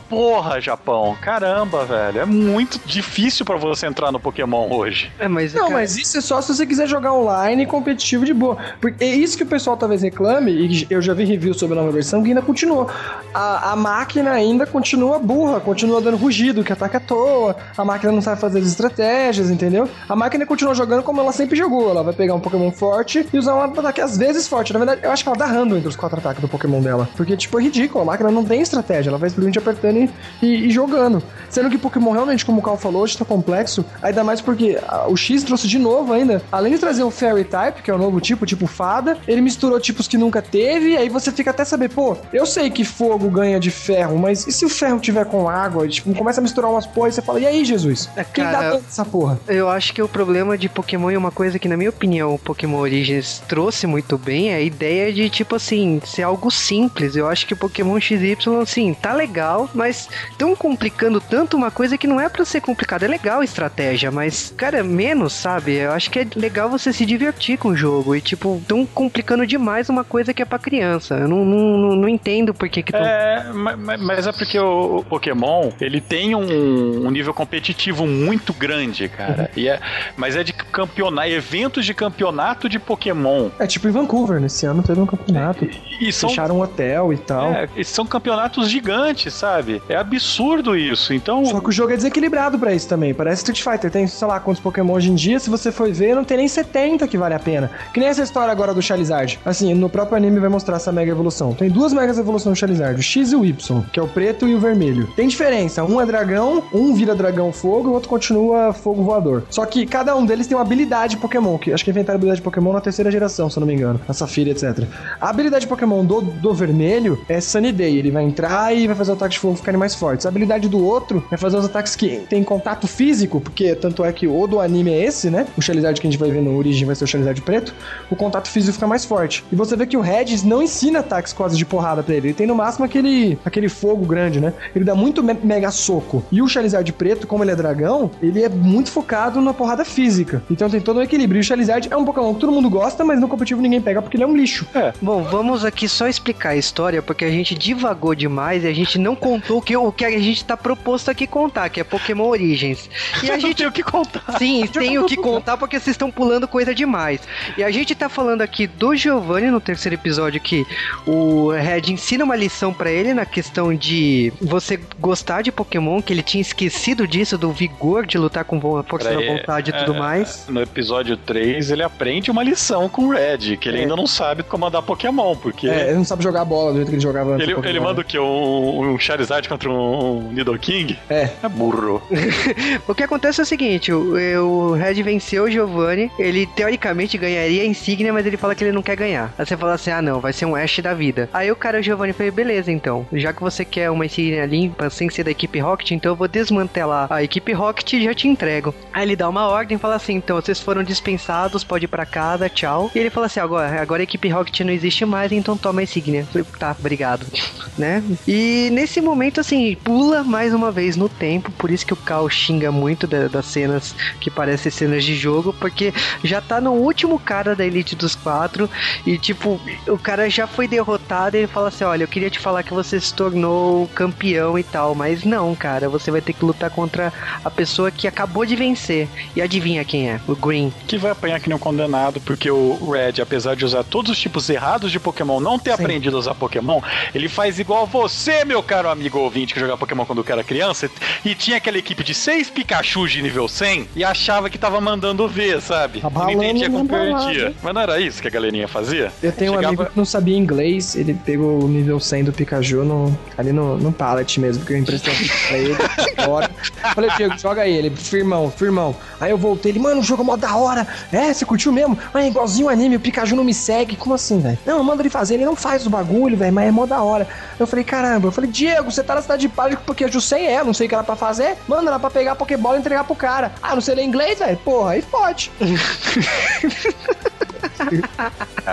porra, Japão, caramba, velho. É muito difícil pra você entrar no Pokémon hoje. É, mas, Não, cara, mas isso é só se você quiser jogar online competitivo de boa. Porque é isso que o pessoal talvez reclame, e eu já vi review sobre a nova versão, que ainda continua. A, a máquina ainda continua burra, continua dando rugido, que ataca à toa, a máquina não sabe fazer as estratégias, entendeu? A máquina continua jogando como ela sempre jogou. Ela vai pegar um Pokémon forte e usar um ataque às vezes forte. Na verdade, eu acho que ela dá random entre os quatro ataques do Pokémon dela. Porque, tipo, é ridículo. A máquina não tem estratégia, ela vai simplesmente apertando e, e- e jogando. Sendo que Pokémon realmente, como o Cal falou, hoje tá complexo. Ainda mais porque o X trouxe de novo ainda. Além de trazer o Fairy Type, que é o novo tipo, tipo fada, ele misturou tipos que nunca teve. Aí você fica até saber, pô, eu sei que fogo ganha de ferro, mas e se o ferro tiver com água? Tipo, começa a misturar umas porra e você fala, e aí, Jesus? É, Quem dá cara, tanto essa porra? Eu acho que o problema de Pokémon e uma coisa que, na minha opinião, o Pokémon Origins trouxe muito bem é a ideia de, tipo assim, ser algo simples. Eu acho que o Pokémon XY, assim, tá legal, mas tão complicando tanto uma coisa que não é pra ser complicado. É legal a estratégia, mas, cara, menos, sabe? Eu acho que é legal você se divertir com o jogo e, tipo, tão complicando demais uma coisa que é pra criança. Eu não, não, não, não entendo por que que tão... É, ma- ma- mas é porque o o Pokémon, ele tem um, um nível competitivo muito grande, cara. E é, mas é de campeonato, eventos de campeonato de Pokémon. É tipo em Vancouver, nesse ano teve um campeonato. E são Fecharam um hotel e tal. É, e são campeonatos gigantes, sabe? É absurdo isso. Então, Só que o jogo é desequilibrado pra isso também. Parece Street Fighter. Tem, sei lá, quantos Pokémon hoje em dia. Se você for ver, não tem nem 70 que vale a pena. Que nem essa história agora do Charizard. Assim, no próprio anime vai mostrar essa mega evolução. Tem duas megas evoluções do Charizard: o X e o Y, que é o preto e o vermelho. Tem diferença. Um é dragão, um vira dragão fogo o outro continua fogo voador. Só que cada um deles tem uma habilidade Pokémon. Que acho que inventaram a habilidade Pokémon na terceira geração, se eu não me engano. Na Safira, etc. A habilidade Pokémon do, do vermelho é Sunny Day. Ele vai entrar e vai fazer o ataque de fogo ficarem mais fortes. A habilidade do outro é fazer os ataques que tem contato físico, porque tanto é que o do anime é esse, né? O Charizard que a gente vai ver no Origin vai ser o Charizard preto. O contato físico fica mais forte. E você vê que o Regis não ensina ataques quase de porrada pra ele. Ele tem no máximo aquele, aquele fogo grande, né? Ele dá muito me- mega soco. E o Charizard preto, como ele é dragão, ele é muito focado na porrada física. Então tem todo um equilíbrio. E o Charizard é um Pokémon que todo mundo gosta, mas no competitivo ninguém pega porque ele é um lixo. Bom, vamos aqui só explicar a história, porque a gente divagou demais e a gente não contou o que, o que a gente tá proposto aqui contar, que é Pokémon Origins. E a gente tem o que contar. Sim, tem o que contar porque vocês estão pulando coisa demais. E a gente tá falando aqui do Giovanni no terceiro episódio que o Red ensina uma lição pra ele na questão de você gostar de Pokémon, que ele tinha esquecido disso, do vigor de lutar com força da vontade e tudo é, mais. No episódio 3, ele aprende uma lição com o Red, que ele É. ainda não sabe comandar Pokémon, porque É, ele não sabe jogar bola do jeito que ele jogava antes. ele, ele manda o quê? Um, um Charizard contra um, um Nidoking? É. É burro. O que acontece é o seguinte, o, o Red venceu o Giovanni, ele teoricamente ganharia a insígnia, mas ele fala que ele não quer ganhar. Aí você fala assim, ah não, vai ser um Ash da vida. Aí o cara, o Giovanni, falou, beleza então, já que você quer uma insígnia limpa, sem ser da equipe Rocket, então eu vou desmantelar a equipe Rocket e já te entrego. Aí ele dá uma ordem e fala assim, então vocês foram dispensados, pode ir pra casa, tchau. E ele fala assim, agora, agora a equipe Rocket não existe mais, então toma a insígnia. Eu falei, tá, obrigado. né? E nesse momento, assim, pula mais uma vez no tempo, por isso que o Cal xinga muito da- das cenas que parecem cenas de jogo, porque já tá no último cara da Elite dos Quatro e, tipo, o cara já foi derrotado e ele fala assim: Olha, eu queria te falar que você se tornou campeão e tal, mas não, cara, você vai ter que lutar contra a pessoa que acabou de vencer. E adivinha quem é? O Green. Que vai apanhar que nem um condenado, porque o Red, apesar de usar todos os tipos errados de Pokémon, não ter aprendido a usar Pokémon, ele faz igual você, meu caro amigo ouvinte, que jogava Pokémon quando era criança, e tinha aquela equipe de seis Pikachu de nível 100 e achava que tava mandando ver, sabe? Tá não entendia como perdia. Mas não era isso que a galerinha fazia? Eu tenho um Chegava- amigo que não sabia inglês, ele pegou o nível 100 do Pikachu no, ali no, no pallet mesmo, porque eu emprestei um pra ele agora. Falei, Diego, joga aí. Ele, firmão, firmão. Aí eu voltei, ele, mano, o jogo é mó da hora. É, você curtiu mesmo? Ah, é igualzinho o anime, o Pikachu não me segue. Como assim, velho? Não, manda ele fazer, ele não faz o bagulho, velho, mas é mó da hora. Eu falei, caramba, eu falei, Diego, você tá na cidade de Pálico porque eu sei é, não sei o que era pra fazer. Manda era pra pegar Pokébola e entregar pro cara. Ah, não sei ler inglês, velho? Porra, aí pode.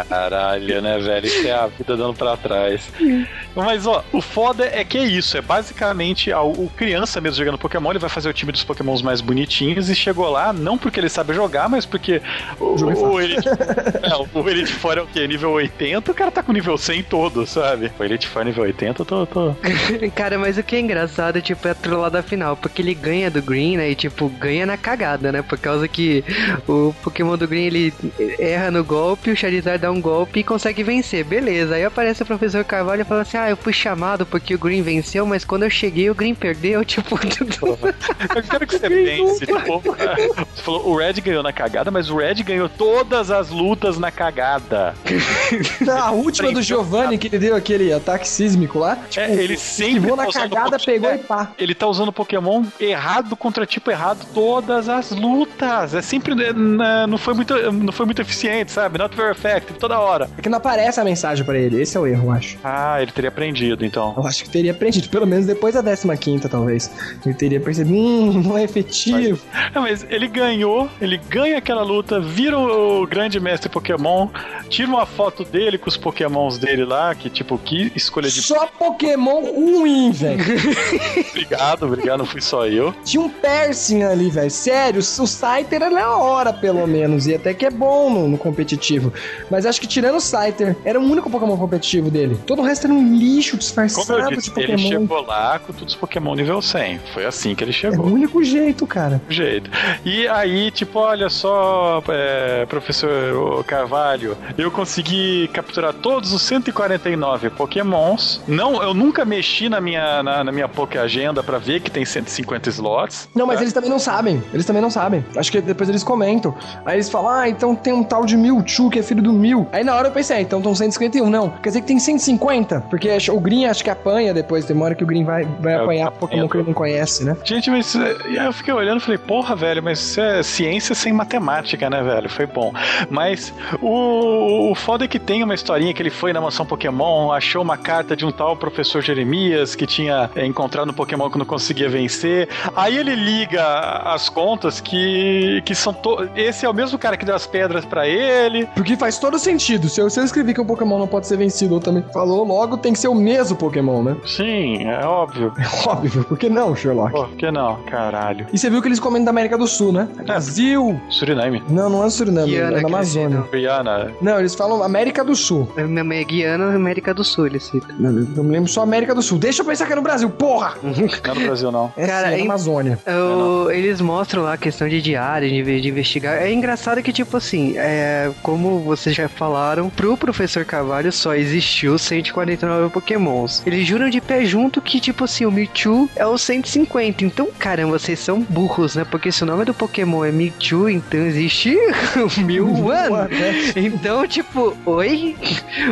Caralho, né, velho? Isso é a vida dando pra trás. Mas, ó, o foda é que é isso. É basicamente a- o criança mesmo jogando Pokémon. Ele vai fazer o time dos Pokémons mais bonitinhos e chegou lá, não porque ele sabe jogar, mas porque o, Jogo é o, Elite, é, o Elite Four é o quê? Nível 80, o cara tá com nível 100 todo, sabe? O Elite Four nível 80, eu tô. tô... Cara, mas o que é engraçado, tipo, é a trollada final, porque ele ganha do Green, né? E, tipo, ganha na cagada, né? Por causa que o Pokémon do Green, ele erra no golpe, o Charizard dá um golpe e consegue vencer. Beleza, aí aparece o professor Carvalho e fala assim, ah, eu fui chamado porque o Green venceu, mas quando eu cheguei, o Green perdeu, tipo... Eu quero que você pense. Tipo, você falou, o Red ganhou na cagada, mas o Red ganhou todas as lutas na cagada. A última do Giovanni, que ele deu aquele ataque sísmico lá. Tipo, É, ele sempre tá na cagada, Pokémon- pegou é. e pá. Ele tá usando Pokémon errado contra tipo errado todas as lutas. É sempre. né, Não foi muito, não foi muito eficiente, sabe? Not very effective, toda hora. É que não aparece a mensagem pra ele. Esse é o erro, eu acho. Ah, ele teria aprendido, então. Eu acho que teria aprendido, pelo menos depois da 15 talvez. Ele teria percebido, hum, não é efetivo. É, mas ele ganhou, ele ganha aquela luta, vira o grande mestre Pokémon, tira uma foto dele com os Pokémons dele lá, que tipo, que escolha de. Só Pokémon ruim, velho. Obrigado, obrigado, não fui só eu. Tinha um piercing ali, velho. Sério, o Scyther é na hora, pelo menos. E até que é bom no, no competitivo. Mas acho que tirando o Scyther, era o único Pokémon competitivo dele. Todo o resto era um lixo Como eu disfarçado disse, de ele Pokémon. chegou lá com todos os Pokémon nível 100. Foi assim que ele É chegou. o único jeito, cara. jeito. E aí, tipo, olha só, é, professor Carvalho, eu consegui capturar todos os 149 Pokémons. Não, eu nunca mexi na minha, na, na minha Poké Agenda pra ver que tem 150 slots. Não, mas tá? eles também não sabem. Eles também não sabem. Acho que depois eles comentam. Aí eles falam, ah, então tem um tal de Mewtwo que é filho do Mew. Aí na hora eu pensei, ah, então estão 151. Não, quer dizer que tem 150. Porque o Green acho que apanha depois. Hora que o Green vai, vai É, apanhar apanha. Pokémon que ele não conhece, né? Gente, mas é, eu fiquei olhando e falei, porra, velho, mas isso é ciência sem matemática, né, velho? Foi bom. Mas o, o foda é que tem uma historinha que ele foi na mansão Pokémon, achou uma carta de um tal professor Jeremias que tinha é, encontrado um Pokémon que não conseguia vencer. Aí ele liga as contas que, que são. To... Esse é o mesmo cara que deu as pedras pra ele. Porque faz todo sentido. Se eu, se eu escrevi que o Pokémon não pode ser vencido, ou também falou, logo tem que ser o mesmo Pokémon, né? Sim, é óbvio. É óbvio, por que não, Sherlock? Por que não? Caralho. E você viu que eles comentam da América do Sul, né? Brasil! Suriname. Não, não é o Suriname, Guiana, é que da Amazônia. Guiana. Não, eles falam América do Sul. É minha Guiana, América do Sul, ele cita. Eu me lembro só América do Sul. Deixa eu pensar que é no Brasil, porra! Não é no Brasil, não. É, Cara, sim, é na Amazônia. O- eles mostram lá a questão de diário, de, de investigar. É engraçado que, tipo assim, é, como vocês já falaram, pro professor Carvalho só existiu 149 pokémons. Eles juram de pé junto que, tipo assim, o Mewtwo é o 150. Então, caramba, vocês são burros, né? Porque se o nome do Pokémon é Mewtwo, então existe o Mewone. né? Então, tipo, oi?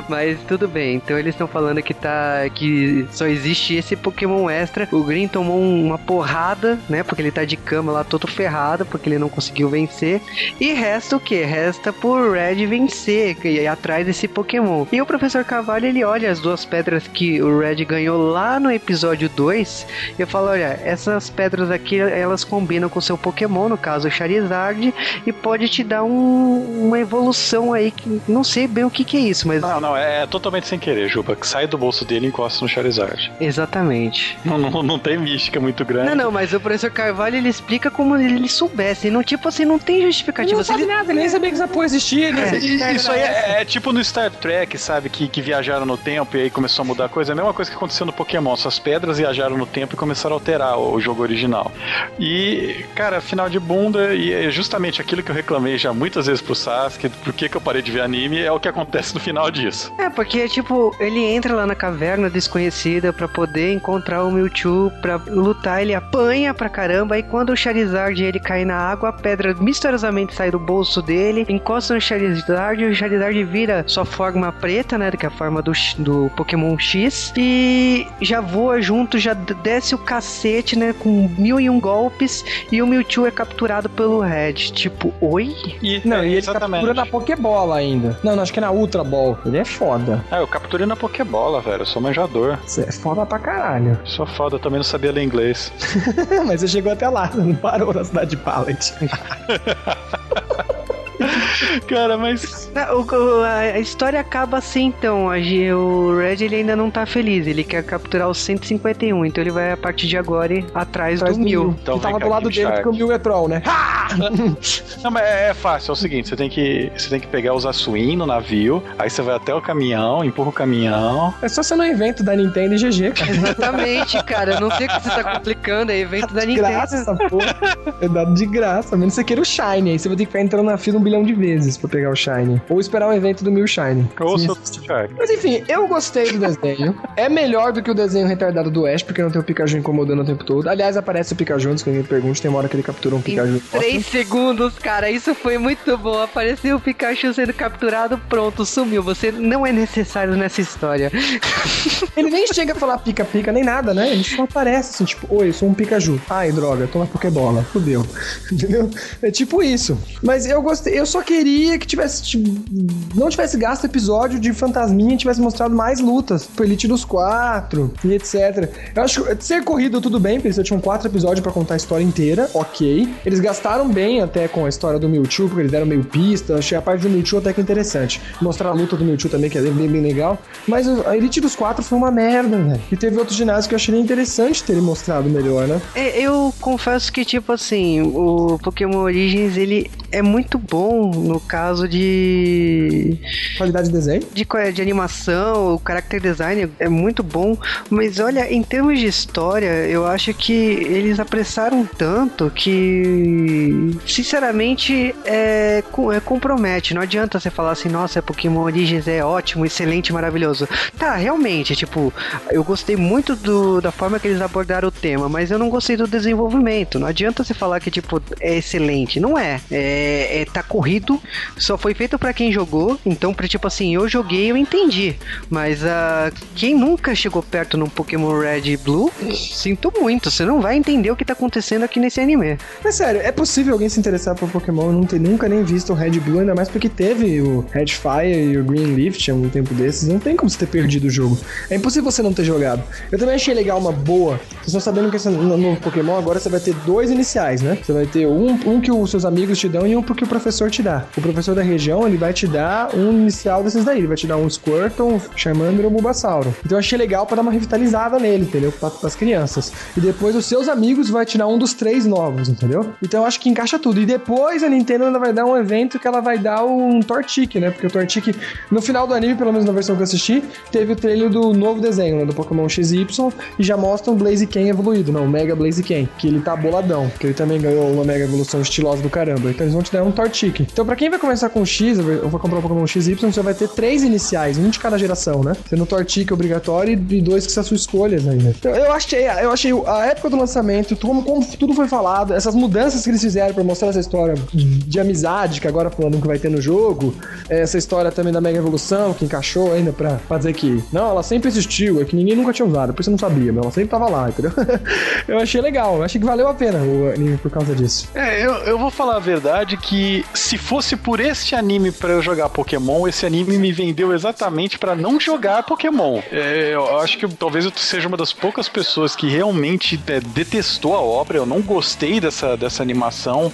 Mas tudo bem. Então eles estão falando que tá. que só existe esse Pokémon extra. O Green tomou um- uma porrada, né? Porque ele tá de cama lá todo ferrado, porque ele não conseguiu vencer. E resta o que? Resta por Red vencer e ir atrás desse Pokémon. E o professor Carvalho, ele olha as duas pedras que o Red ganhou lá no episódio 2 e fala, olha, essas pedras aqui, elas combinam com o seu Pokémon, no caso o Charizard, e pode te dar um- uma evolução aí que não sei bem o que que é isso, mas Não, não, é totalmente sem querer, Juba. Que sai do bolso dele e encosta no Charizard. exatamente. Não, não, não tem mística muito grande. Não, não, mas o professor Carvalho ele explica como ele soubesse. Não, tipo assim, não tem Ele justificativa. não sabe ele- nada, ele nem sabia que essa porra existia. Né? É. E- Isso aí é, é tipo no Star Trek, sabe? Que, que viajaram no tempo e aí começou a mudar a coisa. É a mesma coisa que aconteceu no Pokémon. Essas pedras viajaram no tempo e começaram a alterar o, o jogo original. E, cara, final de bunda, e é justamente aquilo que eu reclamei já muitas vezes pro Sasuke, por que, eu parei de ver anime, é o que acontece no final disso. É, porque, tipo, ele entra lá na caverna desconhecida pra poder encontrar o Mewtwo pra lutar, ele apanha pra caramba, aí quando o Charizard ele cai na água, a pedra misteriosamente sai do bolso dele, encosta no Charizard, o Charizard vira sua forma preta, né, que é a forma do, do Pokémon X, e já voa junto, já desce o cacete, né, com mil e um golpes, e o Mewtwo é capturado pelo Red. Tipo, oi? E, Não, é, e ele exatamente. captura na Pokébola ainda. Não, não, acho que é na Ultra Ball. Ele é foda. Ah, eu capturei na Pokébola, velho. Eu sou manjador. Você é foda pra caralho. Sou foda, eu também não sabia ler inglês. Mas você chegou até lá, não parou na cidade de Pallet. Cara, mas. O- a, história acaba assim, então. O Red ele ainda não tá feliz. Ele quer capturar o 151. Então ele vai, a partir de agora, ir atrás Atrás do Mil. Então que tava cá, do lado dele Shark. porque o Mil é troll, né? Não, mas é, é fácil, é o seguinte, você tem que. Você tem que pegar os açuim no navio, aí você vai até o caminhão, empurra o caminhão. É só ser no evento da Nintendo e GG, cara. Exatamente, cara. Eu não sei o que você tá complicando. É evento da de Nintendo. graça porra. É dado de graça. A menos que você queira o Shine. Aí você vai ter que ficar entrando na fila um bilhão de vezes pra pegar o Shine. Ou esperar o evento do Mil Shine. Ou Sim. Mas enfim, eu gostei do desenho. É melhor do que o desenho retardado do Ash, porque não tem o Pikachu incomodando o tempo todo. Aliás, aparece o Pikachu, antes que ninguém pergunte, tem uma hora que ele captura um Em Pikachu. três segundos, cara, isso foi muito bom. Apareceu o Pikachu sendo capturado, pronto, sumiu. Você não é necessário nessa história. Ele nem chega a falar pica-pica nem nada, né? Ele só aparece assim, tipo, oi, eu sou um Pikachu. Ai, droga, toma Pokébola. Fudeu. Entendeu? É tipo isso. Mas eu gostei, eu só queria que tivesse, tipo, não tivesse gasto episódio de Fantasminha e tivesse mostrado mais lutas. Tipo, Elite dos Quatro e etc. Eu acho que ser corrido tudo bem, porque eles tinham quatro episódios pra contar a história inteira, ok. Eles gastaram bem até com a história do Mewtwo, porque eles deram meio pista. Achei a parte do Mewtwo até que interessante. Mostrar a luta do Mewtwo também, que é bem, bem legal. Mas a Elite dos Quatro foi uma merda, velho. E teve outros ginásios que eu achei interessante terem mostrado melhor, né? É, Eu confesso que, tipo assim, o Pokémon Origins, ele é muito bom no caso de. Qualidade de desenho. de, de animação, o character design é muito bom, mas olha, em termos de história, eu acho que eles apressaram tanto que, sinceramente, é, é, compromete. Não adianta você falar assim, nossa, Pokémon Origins é ótimo, excelente, maravilhoso. Tá, realmente, tipo, eu gostei muito do, da forma que eles abordaram o tema, mas eu não gostei do desenvolvimento. Não adianta você falar que, tipo, é excelente. Não é. É, é tá corrido, só foi feito pra quem jogou, então, pra, tipo assim, eu joguei, eu entendi. Mas ah, quem nunca chegou perto num Pokémon Red e Blue, sinto muito, você não vai entender o que tá acontecendo aqui nesse anime. Mas sério, é possível alguém se interessar por Pokémon e não ter nunca nem visto o Red e Blue, ainda mais porque teve o Red Fire e o Green Lift há um tempo desses. Não tem como você ter perdido o jogo. É impossível você não ter jogado. Eu também achei legal uma boa. Vocês estão sabendo que no, Pokémon agora você vai ter dois iniciais, né? Você vai ter um, um que os seus amigos te dão e um que o professor te dá. O professor da região, ele vai te dar um inicial desses daí. Ele vai te dar um Squirtle, um Charmander ou um Bulbasauro. Então eu achei legal pra dar uma revitalizada nele, entendeu? Pra, pras crianças. E depois os seus amigos vai te dar um dos três novos, entendeu? Então eu acho que encaixa tudo. E depois a Nintendo ainda vai dar um evento que ela vai dar um Tortic, né? Porque o Tortic, no final do anime, pelo menos na versão que eu assisti, teve o trailer do novo desenho, né? Do Pokémon XY e já mostra um Blaziken evoluído, não, o Mega Blaziken, que ele tá boladão, que ele também ganhou uma mega evolução estilosa do caramba. Então eles vão te dar um Tortic. Então pra quem vai começar com X, eu vou comprar o Pokémon XY, você vai ter três iniciais, um de cada geração, né? Sendo o Tortic obrigatório e dois que são suas escolhas ainda. Então, eu achei, eu achei a época do lançamento, como, como tudo foi falado, essas mudanças que eles fizeram pra mostrar essa história de amizade, que agora falando que vai ter no jogo, essa história também da Mega Evolução, que encaixou ainda pra, pra dizer que, não, ela sempre existiu, é que ninguém nunca tinha usado, por isso não sabia, mas ela sempre tava lá. Entendeu? eu achei legal, achei que valeu a pena o anime por causa disso. É, eu, eu vou falar a verdade que se fosse por este anime pra eu jogar Pokémon, esse anime me vendeu exatamente pra não jogar Pokémon. É, eu acho que talvez eu seja uma das poucas pessoas que realmente é, detestou a obra, eu não gostei dessa, dessa animação.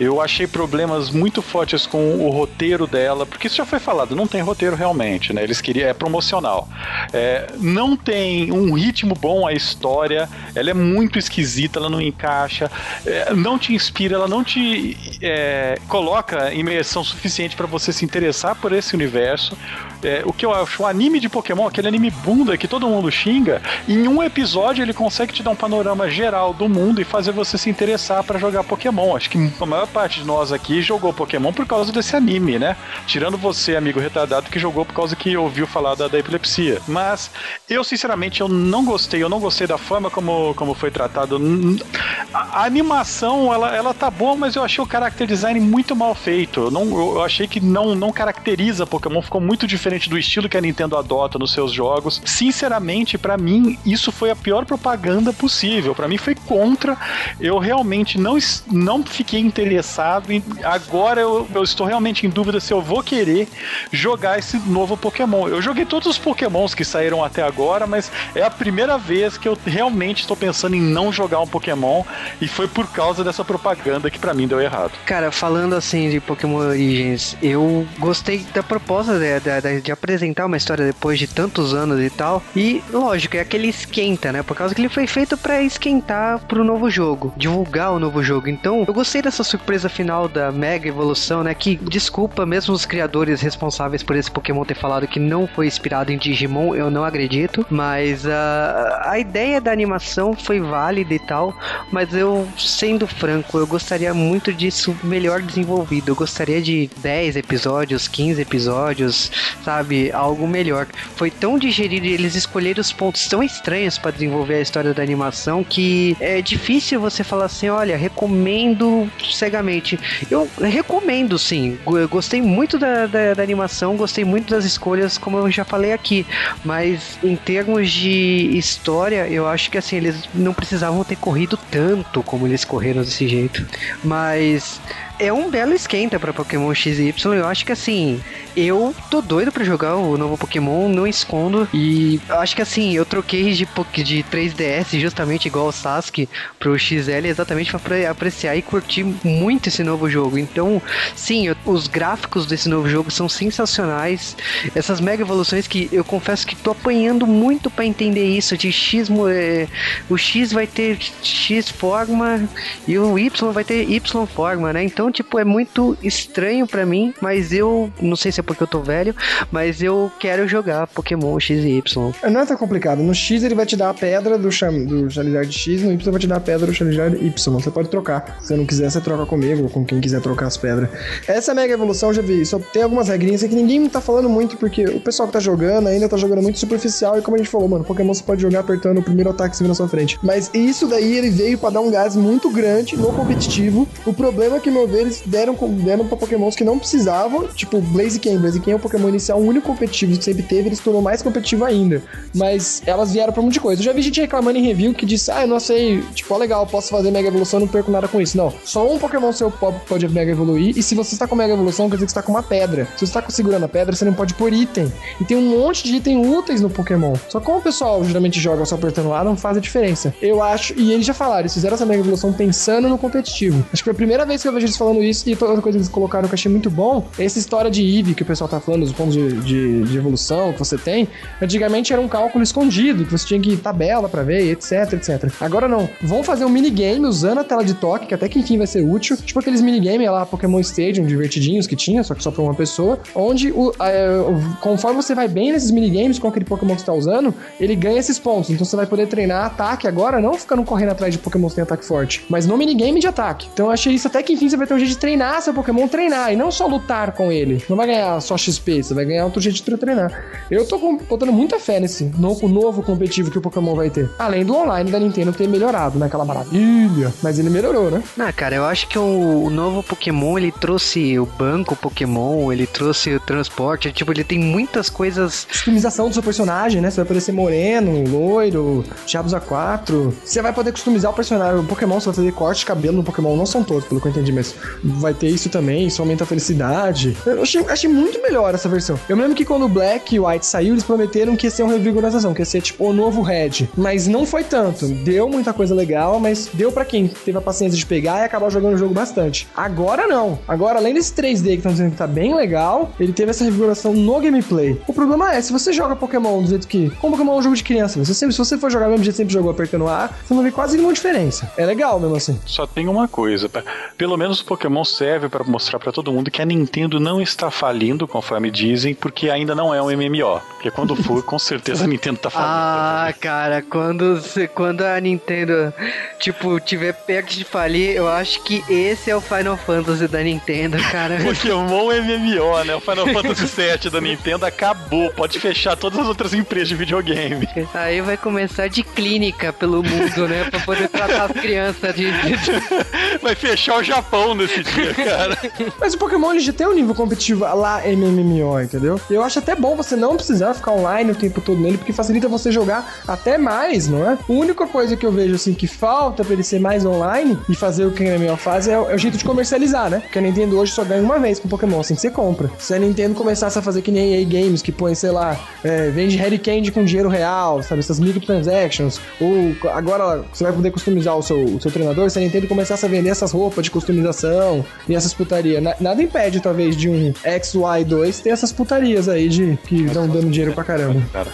Eu achei problemas muito fortes com o roteiro dela, porque isso já foi falado, não tem roteiro realmente, né? Eles queriam, é promocional. É, não tem um ritmo bom a história, ela é muito esquisita, ela não encaixa, é, não te inspira, ela não te é, coloca imersão suficiente para você se interessar por esse universo. É, o que eu acho, o anime de Pokémon, aquele anime bunda que todo mundo xinga, em um episódio ele consegue te dar um panorama geral do mundo e fazer você se interessar para jogar Pokémon. Acho que a maior parte de nós aqui jogou Pokémon por causa desse anime, né? Tirando você, amigo retardado, que jogou por causa que ouviu falar da, da epilepsia. Mas eu, sinceramente, eu não gostei. Eu não gostei da forma como, como foi tratado. A, a animação, ela, ela tá boa, mas eu achei o character design muito mal feito. Eu, não, eu achei que não, não caracteriza Pokémon, ficou muito diferente do estilo que a Nintendo adota nos seus jogos. Sinceramente, para mim, isso foi a pior propaganda possível. Para mim foi contra. Eu realmente não, não fiquei interessado. Em, agora eu, eu estou realmente em dúvida se eu vou querer jogar esse novo Pokémon. Eu joguei todos os Pokémons que saíram até agora, mas é a primeira vez que eu realmente estou pensando em não jogar um Pokémon e foi por causa dessa propaganda que para mim deu errado. Cara, falando assim de Pokémon Origins, eu gostei da proposta de, de, de apresentar uma história depois de tantos anos e tal. E lógico, é aquele esquenta, né? Por causa que ele foi feito para esquentar pro novo jogo, divulgar o novo jogo. Então, eu gostei dessa surpresa final da Mega Evolução, né? Que desculpa mesmo os criadores responsáveis por esse Pokémon ter falado que não foi inspirado em Digimon, eu não acredito. Mas uh, a ideia da animação foi válida e tal. Mas eu, sendo franco, eu gostaria muito disso melhor desenvolvido. Eu gostaria de 10 episódios, 15 episódios, sabe? Algo melhor. Foi tão digerido e eles escolheram os pontos tão estranhos para desenvolver a história da animação que é difícil você falar assim: olha, recomendo cegamente. Eu recomendo sim. Eu gostei muito da, da, da animação, gostei muito das escolhas, como eu já falei aqui. Mas em termos de história, eu acho que assim, eles não precisavam ter corrido tanto como eles correram desse jeito. Mas é um belo esquenta para Pokémon XY. Eu acho que assim, eu tô doido para jogar o novo Pokémon, não escondo. E acho que assim, eu troquei de, de 3DS justamente igual o Sasuke pro XL exatamente para apreciar e curtir muito esse novo jogo. Então, sim, eu, os gráficos desse novo jogo são sensacionais. Essas mega evoluções que eu confesso que tô apanhando muito para entender isso. De X, é, o X vai ter X forma e o Y vai ter Y forma, né? Então, tipo, é muito estranho para mim, mas eu não sei se é porque eu tô velho, mas eu quero jogar Pokémon X e Y. Não é tão complicado. No X ele vai te dar a pedra do, cham... do Charizard X, no Y vai te dar a pedra do Charizard Y. Você pode trocar. Se você não quiser, você troca comigo ou com quem quiser trocar as pedras. Essa mega evolução já vi. Só tem algumas regrinhas que ninguém tá falando muito, porque o pessoal que tá jogando ainda tá jogando muito superficial. E como a gente falou, mano, Pokémon você pode jogar apertando o primeiro ataque que você vê na sua frente. Mas isso daí ele veio para dar um gás muito grande no competitivo. O problema é que, meu eles deram, deram pra Pokémons que não precisavam, tipo Blaziken. Blaziken é o Pokémon inicial único competitivo que sempre teve, ele se tornou mais competitivo ainda. Mas elas vieram pra um monte de coisa. Eu já vi gente reclamando em review que disse, ah, eu não sei, tipo, ó, legal, posso fazer Mega Evolução, não perco nada com isso. Não, só um Pokémon seu pode Mega Evoluir, e se você está com Mega Evolução, quer dizer que está com uma pedra. Se você está segurando a pedra, você não pode pôr item. E tem um monte de item úteis no Pokémon. Só como o pessoal geralmente joga só apertando lá, não faz a diferença. Eu acho, e eles já falaram, eles fizeram essa Mega Evolução pensando no competitivo. Acho que foi a primeira vez que eu vejo eles falando isso, e outra coisa que eles colocaram que eu achei muito bom, é essa história de Eevee que o pessoal tá falando, os pontos de, de, de evolução que você tem. Antigamente era um cálculo escondido, que você tinha que ir tabela para ver, etc, etc. Agora não. Vão fazer um minigame usando a tela de toque, que até que enfim vai ser útil. Tipo aqueles minigames lá, Pokémon Stadium, divertidinhos que tinha, só que só pra uma pessoa. Onde, o, conforme você vai bem nesses minigames com aquele Pokémon que você tá usando, ele ganha esses pontos. Então você vai poder treinar ataque agora, não ficando correndo atrás de Pokémon que tem ataque forte, mas no minigame de ataque. Então eu achei isso até que enfim você vai ter é um jeito de treinar seu Pokémon, treinar, e não só lutar com ele. Não vai ganhar só XP, você vai ganhar outro jeito de treinar. Eu tô botando muita fé nesse novo, novo competitivo que o Pokémon vai ter. Além do online da Nintendo ter melhorado, naquela maravilha. Mas ele melhorou, né? Ah, cara, eu acho que o, o novo Pokémon, ele trouxe o banco Pokémon, ele trouxe o transporte, tipo, ele tem muitas coisas. Customização do seu personagem, né? Você vai poder ser moreno, loiro, Diabos A4. Você vai poder customizar o personagem. O Pokémon, você vai fazer corte de cabelo no Pokémon. Não são todos, pelo que eu entendi, mas vai ter isso também. Isso aumenta a felicidade. Eu achei, achei muito melhor essa versão. Eu me lembro que quando o Black e White saiu, eles prometeram que ia ser uma revigorização, que ia ser tipo o novo Red. Mas não foi tanto. Deu muita coisa legal, mas deu pra quem teve a paciência de pegar e acabar jogando o jogo bastante. Agora não. Agora, além desse 3D que estão dizendo que tá bem legal, ele teve essa revigoração no gameplay. O problema é, se você joga Pokémon do jeito que. Como Pokémon é um jogo de criança, você sempre, se você for jogar do mesmo jeito sempre jogou apertando A, você não vê quase nenhuma diferença. É legal mesmo assim. Só tem uma coisa, pelo menos o Pokémon serve pra mostrar pra todo mundo que a Nintendo não está falindo, conforme dizem, porque ainda não é um MMO. Porque quando for, com certeza a Nintendo tá falindo. Ah, cara, quando, quando a Nintendo, tipo, tiver perto de falir, eu acho que esse é o Final Fantasy da Nintendo, cara. Pokémon MMO, né? O Final Fantasy VII da Nintendo acabou. Pode fechar todas as outras empresas de videogame. Aí vai começar de clínica pelo mundo, né? Pra poder tratar as crianças de. de- Vai fechar o Japão nesse dia, cara. Mas o Pokémon ele já tem um nível competitivo lá MMO, entendeu? Eu acho até bom você não precisar ficar online o tempo todo nele, porque facilita você jogar até mais, não é? A única coisa que eu vejo assim que falta pra ele ser mais online e fazer o que a MMO faz é, o- é o jeito de comercializar, né? Porque a Nintendo hoje só ganha uma vez com Pokémon, assim que você compra. Se a Nintendo começasse a fazer que nem EA Games, que põe, sei lá, é, vende Harry Candy com dinheiro real, sabe? Essas microtransactions, ou agora você vai poder customizar o seu, o seu treinador, se a Nintendo começasse a vender essas roupas de customização e essas putarias, na- nada impede, talvez, de um XY2 ter essas putarias aí de que estão dando dinheiro pra caramba. Cara.